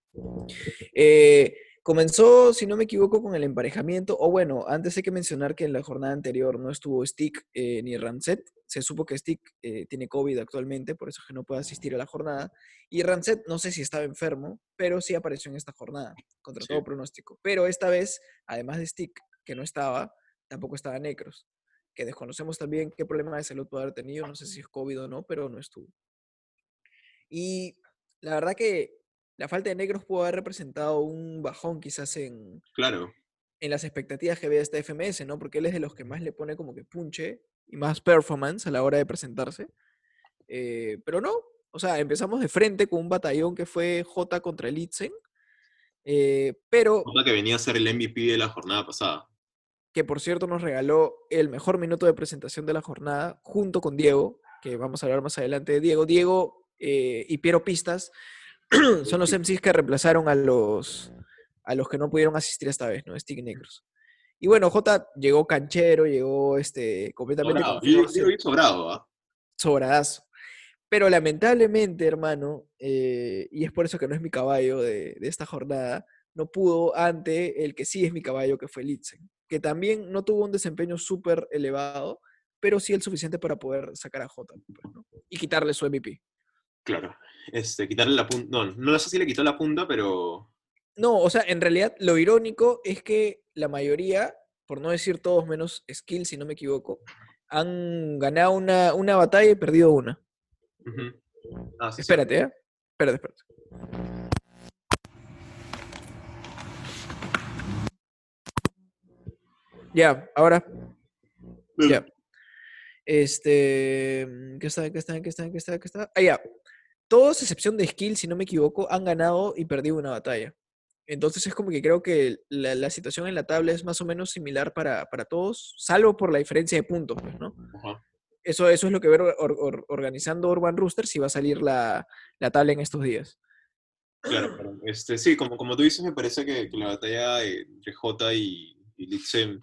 Eh, comenzó, si no me equivoco, con el emparejamiento, o bueno, antes hay que mencionar que en la jornada anterior no estuvo Stick eh, ni Ramset. Se supo que Stick eh, tiene COVID actualmente, por eso es que no puede asistir a la jornada. Y Ramset, no sé si estaba enfermo, pero sí apareció en esta jornada, contra Sí. todo pronóstico. Pero esta vez, además de Stick, que no estaba, tampoco estaba Necros, que desconocemos también qué problema de salud puede haber tenido, no sé si es COVID o no, pero no estuvo. Y la verdad que la falta de negros pudo haber representado un bajón quizás en, Claro. en las expectativas que de esta FMS, ¿no? Porque él es de los que más le pone como que punche y más performance a la hora de presentarse. Eh, pero no, o sea, empezamos de frente con un batallón que fue J contra Litzen, eh, pero que venía a ser el MVP de la jornada pasada. Que por cierto nos regaló el mejor minuto de presentación de la jornada junto con Diego, que vamos a hablar más adelante de Diego. Diego eh, y Piero Pistas (clears throat) son los MCs que reemplazaron a los, a los que no pudieron asistir esta vez, ¿no? Stick Negros. Y bueno, J llegó canchero, llegó este, completamente Sobrado. Yo, yo sobrado, ¿ah? sobradazo. Pero lamentablemente, hermano, eh, y es por eso que no es mi caballo de, de esta jornada, no pudo ante el que sí es mi caballo, que fue Litzen. Que también no tuvo un desempeño súper elevado, pero sí el suficiente para poder sacar a Jota pues, ¿no? y quitarle su MVP. Claro. Este, quitarle la punta. No, no sé si le quitó la punta, pero. No, o sea, en realidad lo irónico es que la mayoría, por no decir todos menos Skill, si no me equivoco, han ganado una, una batalla y perdido una. Ah, sí, sí. Espérate, ¿eh? Espérate, espérate. Ya, ahora. Ya. Este. mm, ¿Qué está? ¿Qué está? ¿Qué está? ¿Qué está? ¿Qué está? Ah, ya. Todos, excepción de Skill, si no me equivoco, han ganado y perdido una batalla. Entonces es como que creo que la, la situación en la tabla es más o menos similar para, para todos, salvo por la diferencia de puntos, pues, ¿no? Ajá. Eso, eso es lo que ver or- or- organizando Urban Rooster si va a salir la, la tabla en estos días. Claro, claro. Este, sí, como, como tú dices, me parece que, que la batalla eh, entre Jota y, y Litzen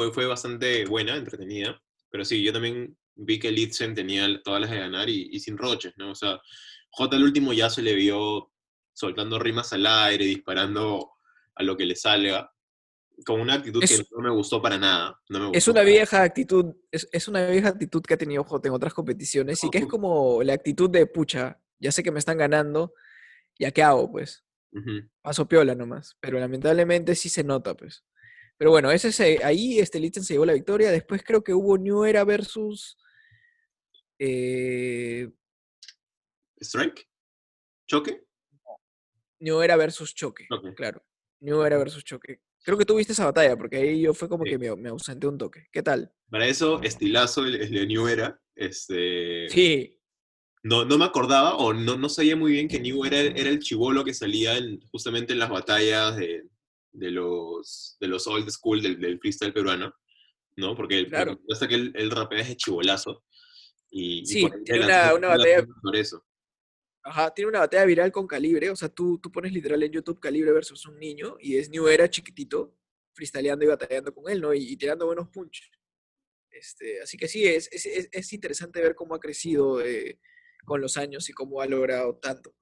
fue, fue bastante buena, entretenida. Pero sí, yo también vi que Litzen tenía todas las de ganar y, y sin roches, ¿no? O sea, Jota el último ya se le vio soltando rimas al aire, disparando a lo que le salga, con una actitud Es- que no me gustó para nada. No me Es una nada. vieja actitud, es, es una vieja actitud que ha tenido Jota en otras competiciones y que es como la actitud de pucha, ya sé que me están ganando, ¿ya qué hago? Pues paso piola nomás, pero lamentablemente sí se nota, pues. Pero bueno, ese se- ahí este Litzen se llevó la victoria. Después creo que hubo New Era versus eh, ¿Strike? ¿Choque? New Era versus Choque, claro. New Era versus Choque. Creo que tuviste esa batalla, porque ahí yo fue como Sí. que me, me ausenté un toque. ¿Qué tal? Para eso, estilazo el, el de New Era. Este, Sí, No, no me acordaba o no, no sabía muy bien que New era, era el chivolo que salía en- justamente en las batallas de, de los, de los old school del, del freestyle peruano, ¿no? Porque el- Claro. hasta que él, él rapea es chivolazo. Y, y Sí, ahí tiene una- una la batalla- Por eso. Ajá, tiene una batalla viral con Calibre, o sea, tú, tú pones literal en YouTube Calibre versus un niño y es New Era chiquitito, freestyleando y batallando con él, ¿no? Y, y tirando buenos punches. Este, así que sí, es, es, es- es interesante ver cómo ha crecido eh, con los años y cómo ha logrado tanto.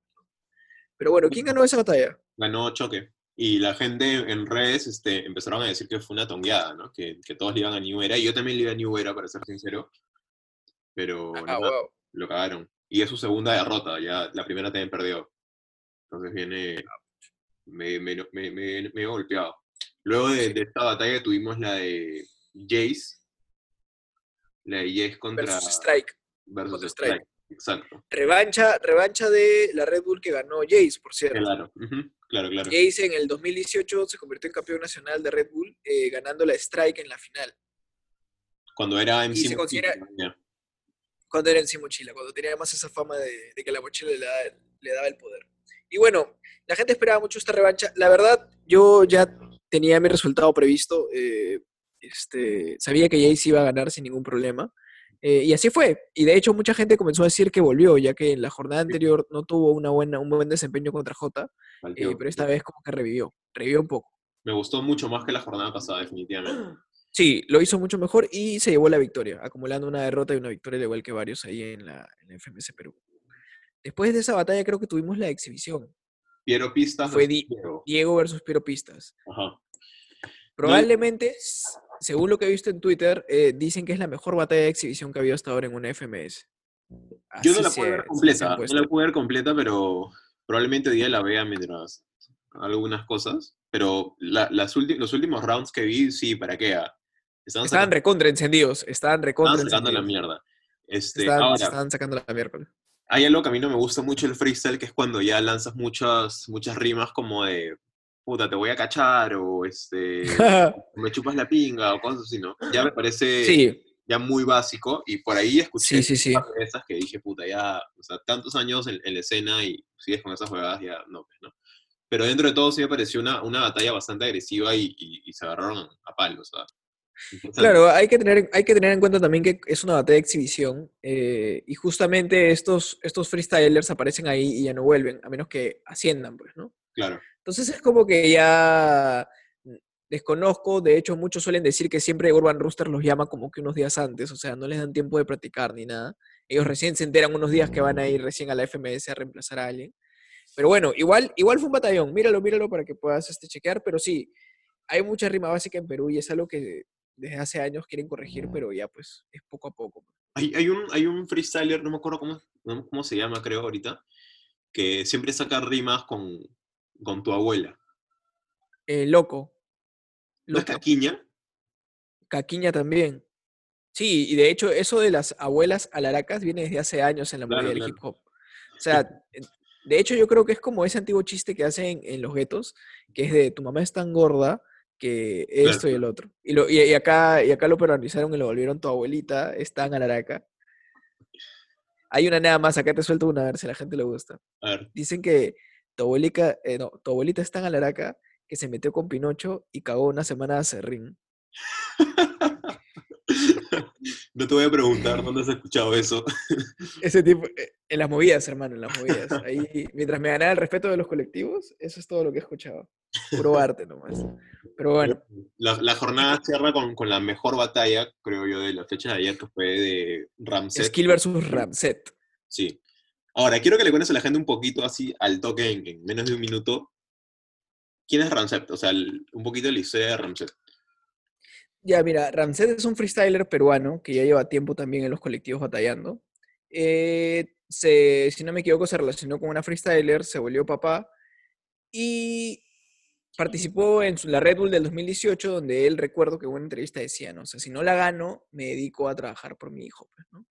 Pero bueno, ¿quién ganó esa batalla? Ganó choque. Y la gente en redes este, empezaron a decir que fue una tongueada, ¿no? Que, que todos le iban a New Era. Y yo también le iba a New Era, para ser sincero. Pero Ah, nada, wow. lo cagaron. Y es su segunda derrota, ya la primera también perdió. Entonces viene me, me, me, me, me he golpeado. Luego de, de esta batalla tuvimos la de Jace. La de Jace contra Versus Strike. versus contra Strike. Strike. Exacto. Revancha, revancha de la Red Bull que ganó Jace, por cierto. Claro. Claro, claro. Jace en el 2018 se convirtió en campeón nacional de Red Bull, eh, ganando la Strike en la final. Cuando era MC Y se Mochila, cuando era en sí mochila, cuando tenía más esa fama de, de que la mochila le, da- le daba el poder. Y bueno, la gente esperaba mucho esta revancha. La verdad, yo ya tenía mi resultado previsto. eh, este, sabía que Jace iba a ganar sin ningún problema. Eh, y así fue. Y de hecho, mucha gente comenzó a decir que volvió, ya que en la jornada anterior no tuvo una buena, un buen desempeño contra Jota, eh, pero esta vez como que revivió. Revivió un poco. Me gustó mucho más que la jornada pasada, definitivamente. (clears throat) Sí, lo hizo mucho mejor y se llevó la victoria, acumulando una derrota y una victoria, al igual que varios ahí en la, en la FMS Perú. Después de esa batalla creo que tuvimos la exhibición. Piero Pistas. Fue Di-. Diego versus Piero Pistas. Ajá. Probablemente, según lo que he visto en Twitter, eh, dicen que es la mejor batalla de exhibición que ha habido hasta ahora en una FMS. Yo no la pude ver completa, no la pude ver completa, pero probablemente hoy día la vea mientras algunas cosas. Pero la- las los últimos rounds que vi, sí, ¿para qué? Ah, Estaban, Estaban recontra encendidos, estaban recontra estaban sacando la mierda. Este, Estaban, ahora, se estaban sacando la miércoles. hay algo que a mí no me gusta mucho el freestyle, que es cuando ya lanzas muchas, muchas rimas como de, puta, te voy a cachar, o este, (laughs) me chupas la pinga, o cosas así, ¿no? Ya me parece sí, ya muy básico, y por ahí escuché sí, sí, de esas que dije, puta, ya, o sea, tantos años en, en la escena y sigues con esas jugadas, ya no, pues, ¿no? Pero dentro de todo sí me pareció una, una batalla bastante agresiva y, y- y se agarraron a palos, ¿sabes? Claro, hay que, tener, hay que tener en cuenta también que es una batalla de exhibición eh, y justamente estos, estos freestylers aparecen ahí y ya no vuelven, a menos que asciendan, pues, ¿no? Claro, Entonces es como que ya desconozco, de hecho muchos suelen decir que siempre Urban Rooster los llama como que unos días antes, o sea, no les dan tiempo de practicar ni nada. Ellos recién se enteran unos días que van a ir recién a la FMS a reemplazar a alguien. Pero bueno, igual, igual fue un batallón, míralo, míralo para que puedas este, chequear, pero sí, hay mucha rima básica en Perú y es algo que desde hace años quieren corregir, pero ya pues es poco a poco. Hay, hay un, hay un freestyler, no me acuerdo cómo, cómo se llama, creo, ahorita, que siempre saca rimas con, con tu abuela. Eh, loco. ¿No es Loco. Caquiña? Caquiña también. Sí, y de hecho eso de las abuelas alaracas viene desde hace años en la Claro, movida del claro. hip hop. O sea, de hecho yo creo que es como ese antiguo chiste que hacen en los guetos, que es de tu mamá es tan gorda que esto y el otro. Y, lo, y, y acá, y acá lo peruanizaron y lo volvieron tu abuelita, es tan alaraca. Hay una nada más, acá te suelto una, a ver si a la gente le gusta. A ver. Dicen que tu abuelita, eh, no, tu abuelita es tan alaraca que se metió con Pinocho y cagó una semana a Serrín. (laughs) No te voy a preguntar dónde has escuchado eso. (laughs) Ese tipo, eh, en las movidas, hermano, en las movidas. Ahí, mientras me ganaba el respeto de los colectivos, eso es todo lo que he escuchado. Puro (laughs) arte nomás. Pero bueno, La, la jornada cierra con, con la mejor batalla, creo yo, de la fecha de ayer, que fue de Ramset. Skill versus Ramset. Sí. Ahora, quiero que le cuentes a la gente un poquito así al toque en, en menos de un minuto. ¿Quién es Ramset? O sea, un poquito la historia de Ramset. Ya, mira, Ramset es un freestyler peruano que ya lleva tiempo también en los colectivos batallando. Eh, se, si no me equivoco, se relacionó con una freestyler, se volvió papá y participó en la Red Bull del 2018, donde él recuerdo que en una entrevista decía, no, o sea, si no la gano, me dedico a trabajar por mi hijo, pues, ¿no?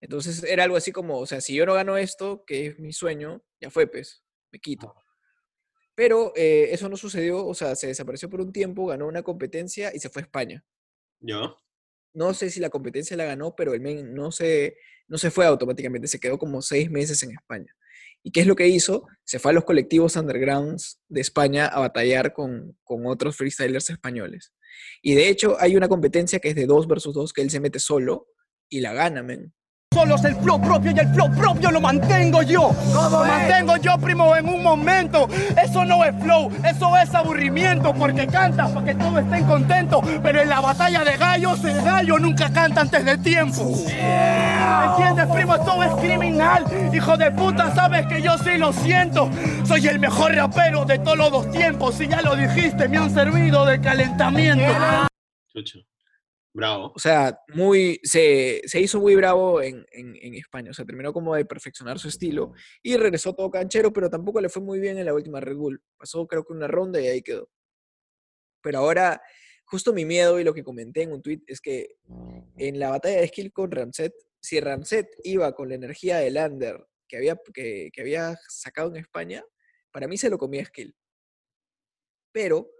Entonces era algo así como, o sea, si yo no gano esto, que es mi sueño, ya fue, pues, me quito. Pero eh, eso no sucedió, o sea, se desapareció por un tiempo, ganó una competencia y se fue a España. ¿Ya? No sé si la competencia la ganó, pero el men no se, no se fue automáticamente, se quedó como seis meses en España. ¿Y qué es lo que hizo? Se fue a los colectivos undergrounds de España a batallar con, con otros freestylers españoles. Y de hecho hay una competencia que es de dos versus dos, que él se mete solo y la gana, men. Solo es el flow propio y el flow propio lo mantengo yo. Lo mantengo yo, primo, en un momento. Eso no es flow, eso es aburrimiento. Porque cantas para que todos estén contentos. Pero en la batalla de gallos, el gallo nunca canta antes de tiempo. ¿Me entiendes, primo? Todo es criminal. Hijo de puta, sabes que yo sí lo siento. Soy el mejor rapero de todos los dos tiempos. Si ya lo dijiste, me han servido de calentamiento. Chucha. Bravo. O sea, muy, se, se hizo muy bravo en, en- en España. O sea, terminó como de perfeccionar su estilo y regresó todo canchero, pero tampoco le fue muy bien en la última Red Bull. Pasó creo que una ronda y ahí quedó. Pero ahora, justo mi miedo y lo que comenté en un tweet es que en la batalla de skill con Ramset, si Ramset iba con la energía de Lander que había, que, que había sacado en España, para mí se lo comía skill. Pero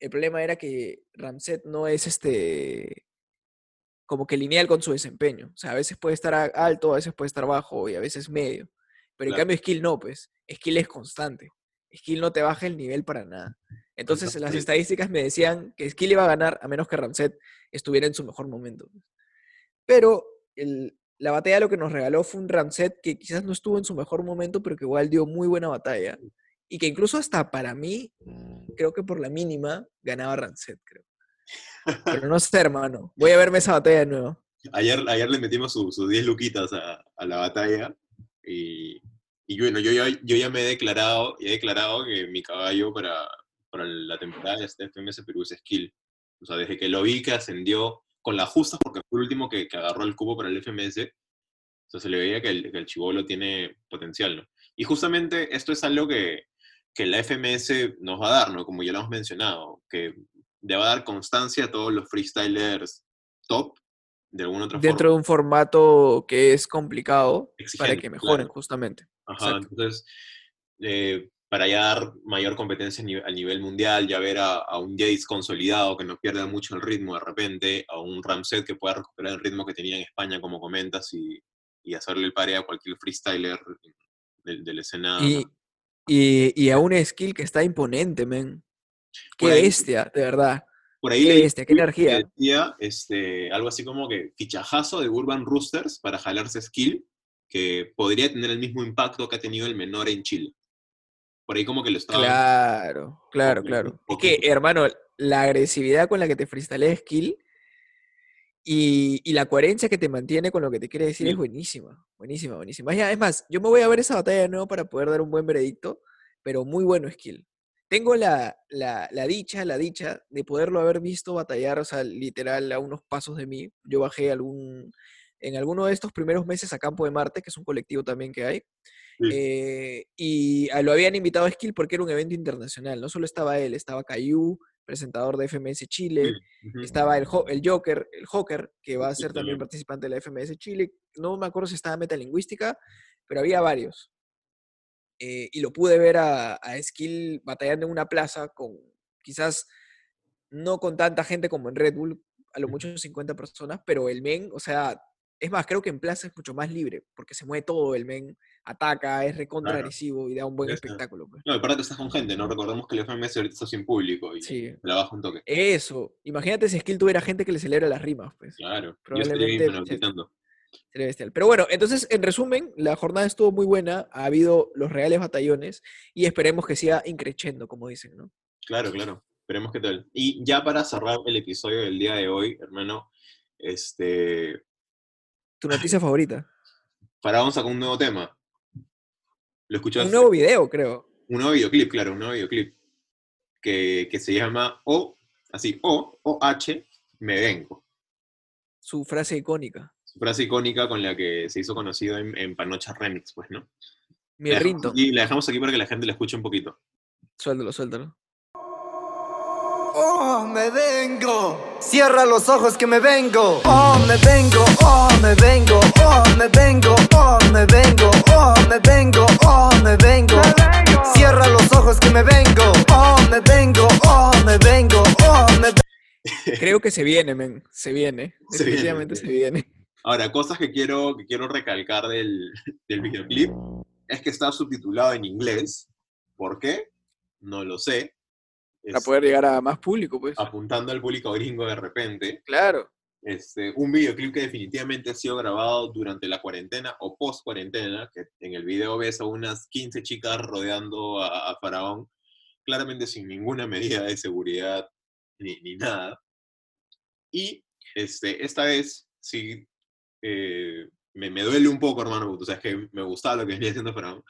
el problema era que Ramset no es este como que lineal con su desempeño. O sea, a veces puede estar alto, a veces puede estar bajo y a veces medio. Pero en Claro. cambio Skill no, pues. Skill es constante. Skill no te baja el nivel para nada. Entonces las estadísticas me decían que Skill iba a ganar a menos que Ramset estuviera en su mejor momento. Pero el- la batalla lo que nos regaló fue un Ramset que quizás no estuvo en su mejor momento, pero que igual dio muy buena batalla. Y que incluso hasta para mí, creo que por la mínima, ganaba Ramset, creo. Pero no sé, hermano. Voy a verme esa batalla de nuevo. Ayer, ayer le metimos su- sus 10 luquitas a, a la batalla y, y bueno, yo, ya- yo ya me he declarado, he declarado que mi caballo para, para la temporada de este FMS Perú es Skill. O sea, desde que lo vi que ascendió con las justas, porque fue el último que, que agarró el cubo para el FMS, o sea, se le veía que el, que el chivolo tiene potencial, ¿no? Y justamente esto es algo que, que la FMS nos va a dar, ¿no? Como ya lo hemos mencionado, que le va a dar constancia a todos los freestylers top, de alguna otra Dentro de un formato que es complicado para que mejoren, claro. justamente. Ajá, Exacto. entonces, eh, para ya dar mayor competencia a nivel, a nivel mundial, ya ver a, a un Jace consolidado que no pierda mucho el ritmo de repente, a un Ramset que pueda recuperar el ritmo que tenía en España, como comentas, y, y hacerle el pare a cualquier freestyler de, de la escena. Y, y, y a un skill que está imponente, men. Qué ahí- bestia, de verdad. Por ahí Qué bestia, qué energía. decía este, algo así como que fichajazo de Urban Roosters para jalarse skill, que podría tener el mismo impacto que ha tenido el menor en Chile. Por ahí como que lo estaba... Claro, claro, claro. Es que, hermano, la agresividad con la que te freestylea skill y, y la coherencia que te mantiene con lo que te quiere decir Sí. es buenísima. Buenísima, buenísima. Es más, yo me voy a ver esa batalla de nuevo para poder dar un buen veredicto, pero muy bueno skill. tengo la, la, la dicha, la dicha de poderlo haber visto batallar, o sea, literal a unos pasos de mí. Yo bajé algún, en alguno de estos primeros meses a Campo de Marte, que es un colectivo también que hay, Sí. eh, y a- lo habían invitado a Skill porque era un evento internacional. No solo estaba él, estaba Cayu, presentador de FMS Chile, estaba el, el Joker, el Joker, que va a ser también también. participante de la FMS Chile. No me acuerdo si estaba Metalingüística, pero había varios. Eh, y lo pude ver a, a Skill batallando en una plaza con quizás no con tanta gente como en Red Bull, a lo mucho 50 personas, pero el men, o sea, es más, creo que en plaza es mucho más libre, porque se mueve todo, el men ataca, es recontra Claro. agresivo y da un buen está. espectáculo. pues. No, aparte estás con gente, ¿no? Recordemos que el FMS ahorita está sin público y Sí. la baja un toque. Eso, imagínate si Skill tuviera gente que le celebra las rimas, pues. Claro. Yo Probablemente gritando. Sería bestial. Pero bueno, entonces, en resumen, la jornada estuvo muy buena, ha habido los reales batallones y esperemos que siga increciendo, como dicen, ¿no? Claro, claro. Esperemos que tal. Y ya para cerrar el episodio del día de hoy, hermano, este, Tu noticia favorita. Faraón sacó un nuevo tema. ¿Lo escuchaste? Un nuevo video, creo. Un nuevo videoclip, claro, un nuevo videoclip. Que, que se llama O, así, O, O, H, me vengo. Su frase icónica. Su frase icónica con la que se hizo conocido en, en Panocha Remix, pues, ¿no? Mi La dejamos rinto. aquí- la dejamos aquí para que la gente la escuche un poquito. Suéltalo, suéltalo. Oh, me vengo. Cierra los ojos que me vengo. Oh, me vengo. Oh, me vengo. Oh, me vengo. Oh, me que se viene, men. Se viene. Se viene, Definitivamente se viene. Ahora, cosas que quiero, que quiero recalcar del, (laughs) del videoclip es que está subtitulado en inglés. ¿Por qué? No lo sé. Para Este, poder llegar a más público, pues. apuntando al público gringo de repente. Claro. Este, un videoclip que definitivamente ha sido grabado durante la cuarentena o post cuarentena, que en el video ves a unas 15 chicas rodeando a, a Faraón, claramente sin ninguna medida de seguridad ni, ni nada. Y este, esta vez sí eh, me, me duele un poco, hermano, porque tú sabes que me gustaba lo que venía haciendo Faraón,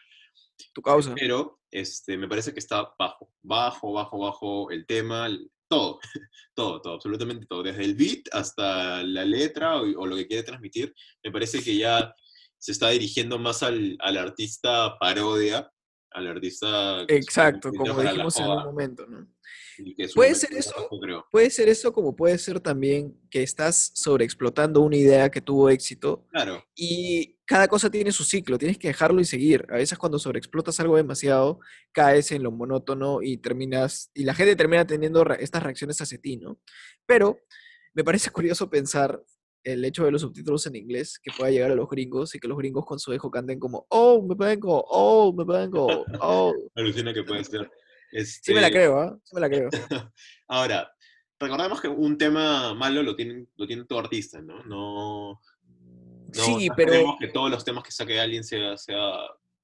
Tu causa. pero este, me parece que está bajo, bajo, bajo, bajo el tema, el- todo, (laughs) todo, todo, absolutamente todo, desde el beat hasta la letra o, o lo que quiere transmitir, me parece que ya se está dirigiendo más al, al artista parodia, al artista... Exacto, como la dijimos en un momento, ¿no? Y que su ¿Puede ser eso? trabajo, creo. Puede ser eso como puede ser también que estás sobreexplotando una idea que tuvo éxito Claro, y cada cosa tiene su ciclo, tienes que dejarlo y seguir. A veces cuando sobreexplotas algo demasiado, caes en lo monótono y terminas, y la gente termina teniendo estas reacciones hacia ti, ¿no? Pero me parece (laughs) curioso pensar el hecho de los subtítulos en inglés que pueda llegar a los gringos y que los gringos con su eco canten como, oh, me vengo, oh, me vengo, (laughs) oh. alucina que puede ser. Sí me la Este, creo, ¿ah? Sí me la creo. (laughs) Ahora, recordemos que un tema malo lo tiene, lo tiene todo artista, ¿no? No, no Sí, no pero- que todos los temas que saque alguien sea sea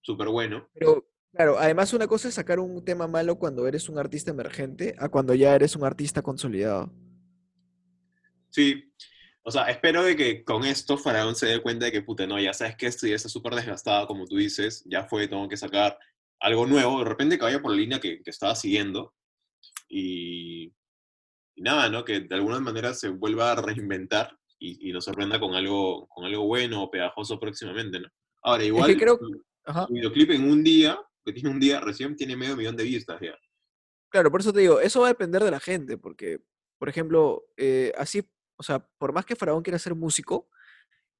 súper bueno. Pero, claro, además una cosa es sacar un tema malo cuando eres un artista emergente a cuando ya eres un artista consolidado. Sí. O sea, espero de que con esto Faraón se dé cuenta de que, puta, no, ya sabes que esto ya está súper desgastado, como tú dices, ya fue, tengo que sacar algo nuevo, de repente que vaya por la línea que, que estaba siguiendo. Y, y nada, ¿no? Que de alguna manera se vuelva a reinventar y, y nos sorprenda con algo, con algo bueno o pegajoso próximamente, ¿no? Ahora, igual, creo- su- Ajá. su videoclip en un día, que tiene un día recién, tiene medio millón de vistas ya. Claro, por eso te digo, eso va a depender de la gente, porque, por ejemplo, eh, así, o sea, por más que Faraón quiera ser músico,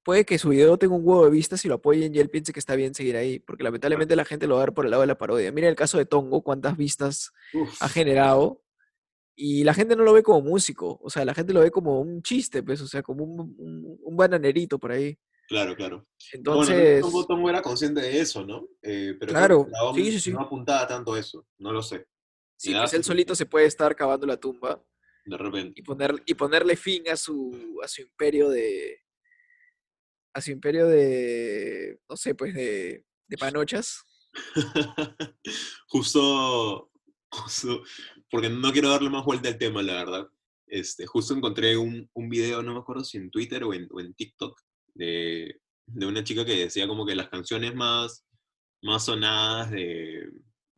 puede que su video tenga un huevo de vistas y lo apoyen y él piense que está bien seguir ahí, porque lamentablemente la gente lo va a ver por el lado de la parodia. Mira el caso de Tongo, cuántas vistas Uf, ha generado, y la gente no lo ve como músico, o sea, la gente lo ve como un chiste, pues, o sea, como un, un, un bananerito por ahí. claro, claro. Entonces, Bueno, Tongo, Tongo era consciente de eso, ¿no? Eh, pero Claro, sí, sí, sí. no apuntaba tanto a eso, no lo sé. sí, pues él su- solito se puede estar cavando la tumba De repente. y, poner, y ponerle fin a su, a su imperio de. A su imperio de. no sé, pues de, de panochas. (laughs) justo, justo, porque no quiero darle más vuelta al tema, la verdad. Este, justo encontré un, un video, no me acuerdo si en Twitter o en, o en TikTok, de, de una chica que decía como que las canciones más, más sonadas de,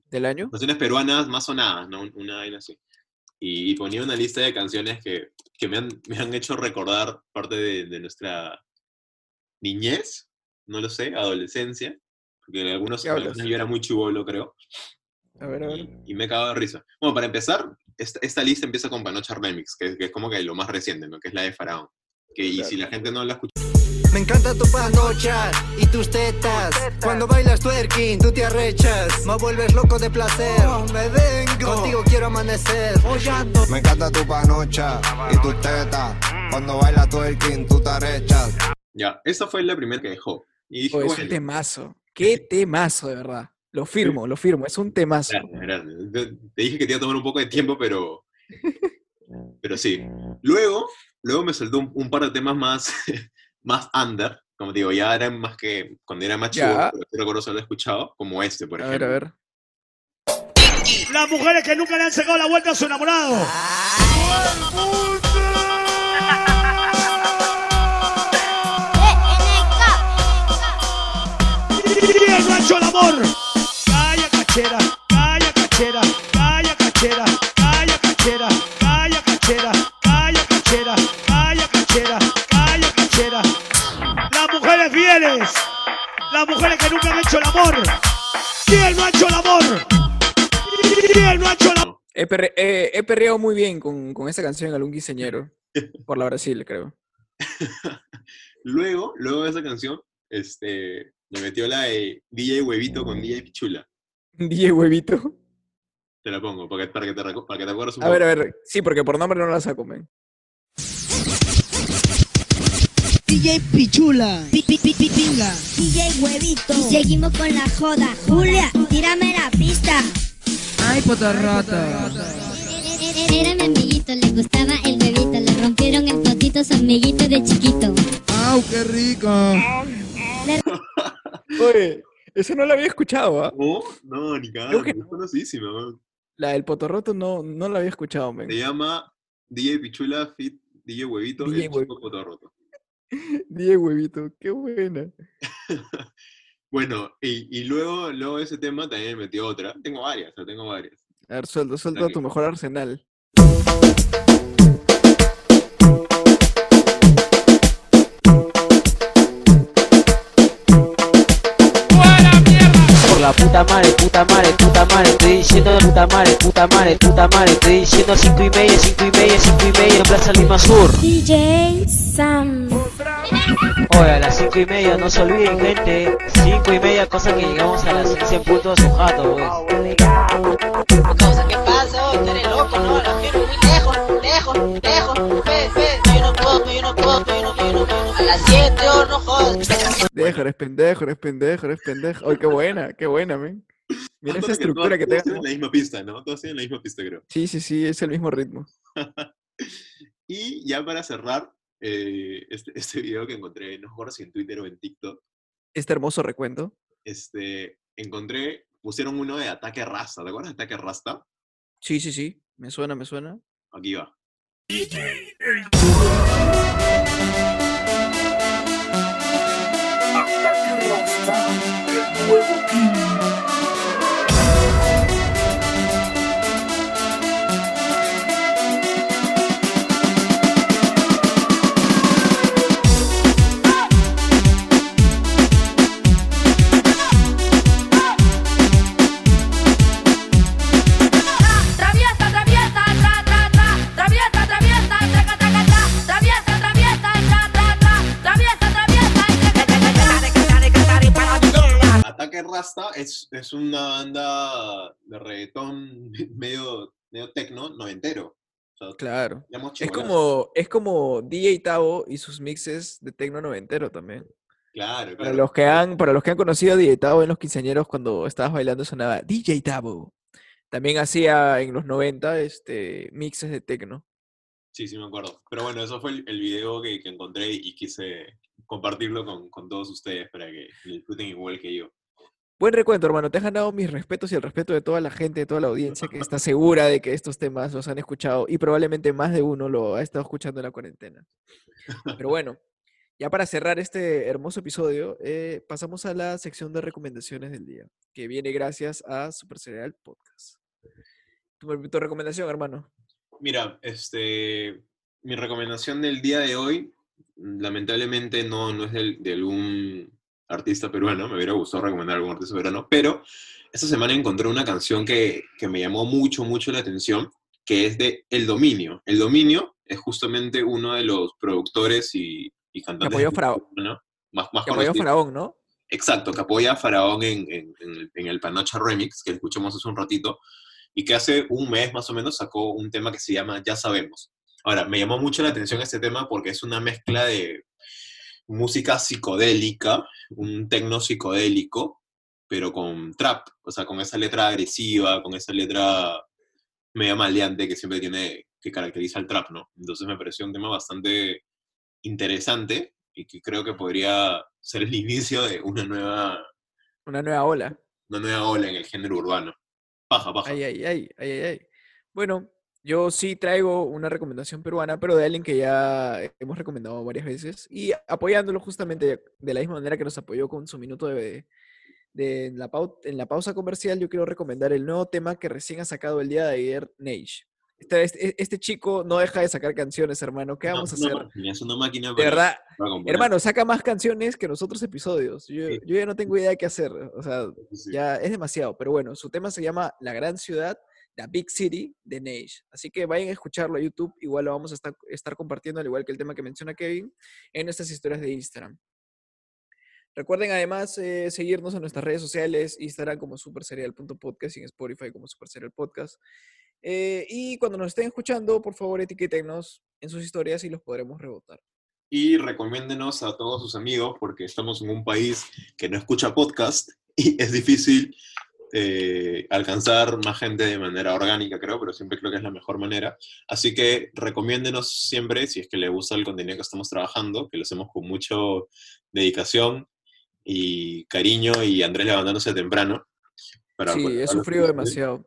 ¿Del año? canciones peruanas más sonadas, ¿no? Una vaina así. Y, y ponía una lista de canciones que, que me, han, me han hecho recordar parte de, de nuestra niñez, no lo sé, adolescencia, porque en algunos algunos yo era muy chivolo, creo, A ver, a ver. y, y me he cagado de risa. Bueno, para empezar, esta, esta lista empieza con Panocha Remix, que, que es como que lo más reciente, ¿no? Que es la de Faraón. Que, y si la gente no la escucha, Me encanta tu panocha y tus tetas. Cuando bailas twerking, tú te arrechas. Me vuelves loco de placer. me vengo. Contigo quiero amanecer. Me encanta tu panocha y tus tetas. Cuando baila twerking, tú te arrechas. Ya, esa fue la primera que dejó. Y dije, Oh, es un temazo. Qué (laughs) temazo, de verdad. Lo firmo, lo firmo. Es un temazo. Te, dije que te iba a tomar un poco de tiempo, pero. (laughs) Pero sí. Luego, luego me soltó un, un par de temas más, (laughs) más under. Como digo, ya eran más que. Cuando era más sí recuerdo haberlo escuchado, como este, por A ver, ejemplo. a ver. Las mujeres que nunca le han sacado la vuelta a su enamorado. Y el macho el amor. Calla cachera, calla cachera, calla cachera, calla cachera, calla cachera, calla cachera, calla cachera, calla cachera. Las mujeres fieles. Las mujeres que nunca han hecho el amor. ¿Quién no ha hecho el amor? ¿Quién no ha hecho el amor? He, perre- eh, he perreado muy bien con, con esa canción en algún quinceañero. (laughs) Por la Brasil, creo. (laughs) Luego, luego de esa canción, este, me metió la de DJ Huevito con DJ Pichula. (laughs) DJ Huevito. Te la pongo, para que, para que, te, para que te acuerdes un A ver, poco. a ver. Sí, porque por nombre no la saco, men. DJ Pichula, pi, pi, pi, pi, pinga. DJ Huevito. Y seguimos con la joda. Julia, tírame la pista. Ay, potarrata. Era mi amiguito, le gustaba el huevito, le rompieron el potito su amiguito de chiquito. ¡Au, qué rico! Oye, eso no la había escuchado, ¿ah? No, no, ni que es conocidísima, man. La del Potorroto no, no la había escuchado, men. Se llama DJ Pichula Fit DJ Huevito, DJ el chico cotorroto. (laughs) DJ Huevito, qué buena. (laughs) Bueno, y, y luego, luego de ese tema también me metió otra. Tengo varias, o tengo varias. A ver, suelta, suelta tu mejor arsenal. Puta madre, puta madre, puta madre, estoy diciendo puta madre, puta madre, puta madre, estoy diciendo cinco y media, cinco y media, cinco y media en Plaza Lima Sur. DJ Sam. Oye, a las cinco y media, no se olviden, gente. Cinco y media, cosa que llegamos a las seis en punto a su jato, pues. Las siete, oh, no jodas. Deja, eres pendejo, eres pendejo, eres pendejo. Ay, qué buena, qué buena, men. Mira esa que estructura todas- que todas tenga. tienen la misma pista, ¿no? Todas tienen la misma pista, creo. Sí, sí, sí, es el mismo ritmo. (laughs) Y ya para cerrar, eh, este, este video que encontré, no recuerdo si en Twitter o en TikTok, Este hermoso recuento. este, encontré, pusieron uno de Ataque Rasta. ¿Te acuerdas de Ataque Rasta? Sí, sí, sí. Me suena, me suena. Aquí va. time, it will be. Rasta es, es una banda de reggaetón (laughs) medio, medio tecno noventero. O sea, Claro. Es como, es como DJ Tavo y sus mixes de tecno noventero también. Claro, Para los que han, para los que han conocido a DJ Tavo en los quinceañeros cuando estabas bailando sonaba DJ Tavo. También hacía en los 90 este, mixes de tecno. Sí, sí me acuerdo. Pero bueno, eso fue el, el video que, que encontré y quise compartirlo con, con todos ustedes para que lo disfruten igual que yo. Buen recuento, hermano. Te has ganado mis respetos y el respeto de toda la gente, de toda la audiencia que está segura de que estos temas los han escuchado y probablemente más de uno lo ha estado escuchando en la cuarentena. Pero bueno, ya para cerrar este hermoso episodio, eh, pasamos a la sección de recomendaciones del día, que viene gracias a Super Cereal Podcast. Tu, tu recomendación, hermano. Mira, este, mi recomendación del día de hoy, lamentablemente no, no es del, de algún artista peruano, me hubiera gustado recomendar algún artista peruano, pero esta semana encontré una canción que, que me llamó mucho, mucho la atención, que es de El Dominio. El Dominio es justamente uno de los productores y, y Que cantantes apoyó Faraón. peruano más, más Que apoyó. Faraón, ¿no? Exacto, que apoya a Faraón en, en- en el Panocha Remix, que escuchamos hace un ratito, y que hace un mes más o menos sacó un tema que se llama Ya Sabemos. Ahora, me llamó mucho la atención este tema porque es una mezcla de música psicodélica, un tecno psicodélico, pero con trap, o sea, con esa letra agresiva, con esa letra media maleante que siempre tiene, que caracteriza al trap, ¿no? Entonces me pareció un tema bastante interesante y que creo que podría ser el (laughs) inicio de una nueva, Una nueva ola. una nueva ola en el género urbano. Paja, paja. Ay, ay, ay, ay, ay, ay. Bueno, yo sí traigo una recomendación peruana, pero de alguien que ya hemos recomendado varias veces y apoyándolo justamente de la misma manera que nos apoyó con su minuto de, de en, la en la pausa comercial, yo quiero recomendar el nuevo tema que recién ha sacado el día de ayer, Neige. Este, este, este chico no deja de sacar canciones, hermano. ¿Qué No, vamos a es una hacer? máquina, es una máquina De verdad, hermano, saca más canciones que nosotros episodios. Yo, Sí. yo ya no tengo idea de qué hacer. O sea, Sí. ya es demasiado. Pero bueno, su tema se llama La Gran Ciudad, The Big City de Neige. Así que vayan a escucharlo a YouTube. Igual lo vamos a estar, estar compartiendo, al igual que el tema que menciona Kevin, en nuestras historias de Instagram. Recuerden además eh, seguirnos en nuestras redes sociales, Instagram como superserial.podcast y en Spotify como superserial podcast. Eh, y cuando nos estén escuchando, por favor etiquétenos en sus historias y los podremos rebotar. Y recomiéndenos a todos sus amigos porque estamos en un país que no escucha podcast y es difícil eh, alcanzar más gente de manera orgánica, creo, pero siempre creo que es la mejor manera. Así que recomiéndenos siempre, si es que les gusta el contenido que estamos trabajando, que lo hacemos con mucha dedicación y cariño y Andrés levantándose temprano. para Sí, he sufrido demasiado.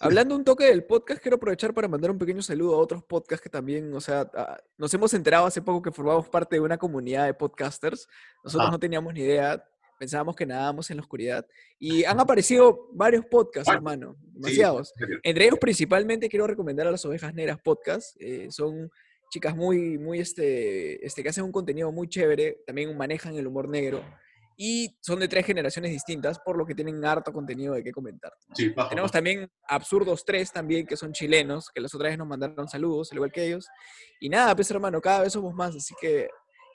Hablando un toque del podcast, quiero aprovechar para mandar un pequeño saludo a otros podcasts que también, o sea, a- nos hemos enterado hace poco que formamos parte de una comunidad de podcasters. Nosotros Ah. no teníamos ni idea, pensábamos que nadábamos en la oscuridad. Y han aparecido varios podcasts, hermano, Sí, demasiados. serio. Entre ellos, principalmente, quiero recomendar a las Ovejas Negras Podcast. eh, son chicas muy, muy, este, este, que hacen un contenido muy chévere, también manejan el humor negro. Y son de tres generaciones distintas, por lo que tienen harto contenido de qué comentar. Sí, paja, Tenemos paja. también Absurdos 3 también, que son chilenos, que las otras veces nos mandaron saludos, al igual que ellos. Y nada, pues hermano, cada vez somos más, así que,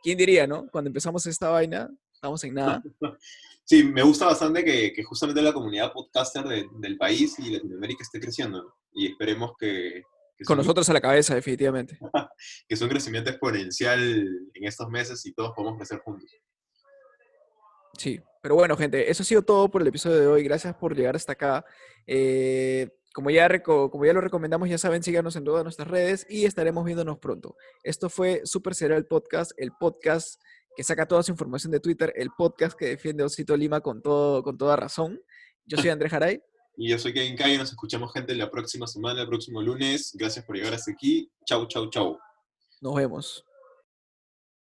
¿quién diría, no? Cuando empezamos esta vaina, estamos en nada. (laughs) Sí, me gusta bastante que, que justamente la comunidad podcaster de- del país y Latinoamérica esté creciendo. Y esperemos que, que Con nosotros a la cabeza, definitivamente. (laughs) que sea un crecimiento exponencial en estos meses y todos podemos crecer juntos. Sí, pero bueno, gente, eso ha sido todo por el episodio de hoy. Gracias por llegar hasta acá. Eh, como, ya como ya lo recomendamos, ya saben, síganos en todas nuestras redes y estaremos viéndonos pronto. Esto fue Super Serial Podcast, el podcast que saca toda su información de Twitter, el podcast que defiende Osito Lima con, todo, con toda razón. Yo soy Andrés Jaray. Y yo soy Kevin Cayo, nos escuchamos gente la próxima semana, el próximo lunes. Gracias por llegar hasta aquí. Chau, chau, chau. Nos vemos.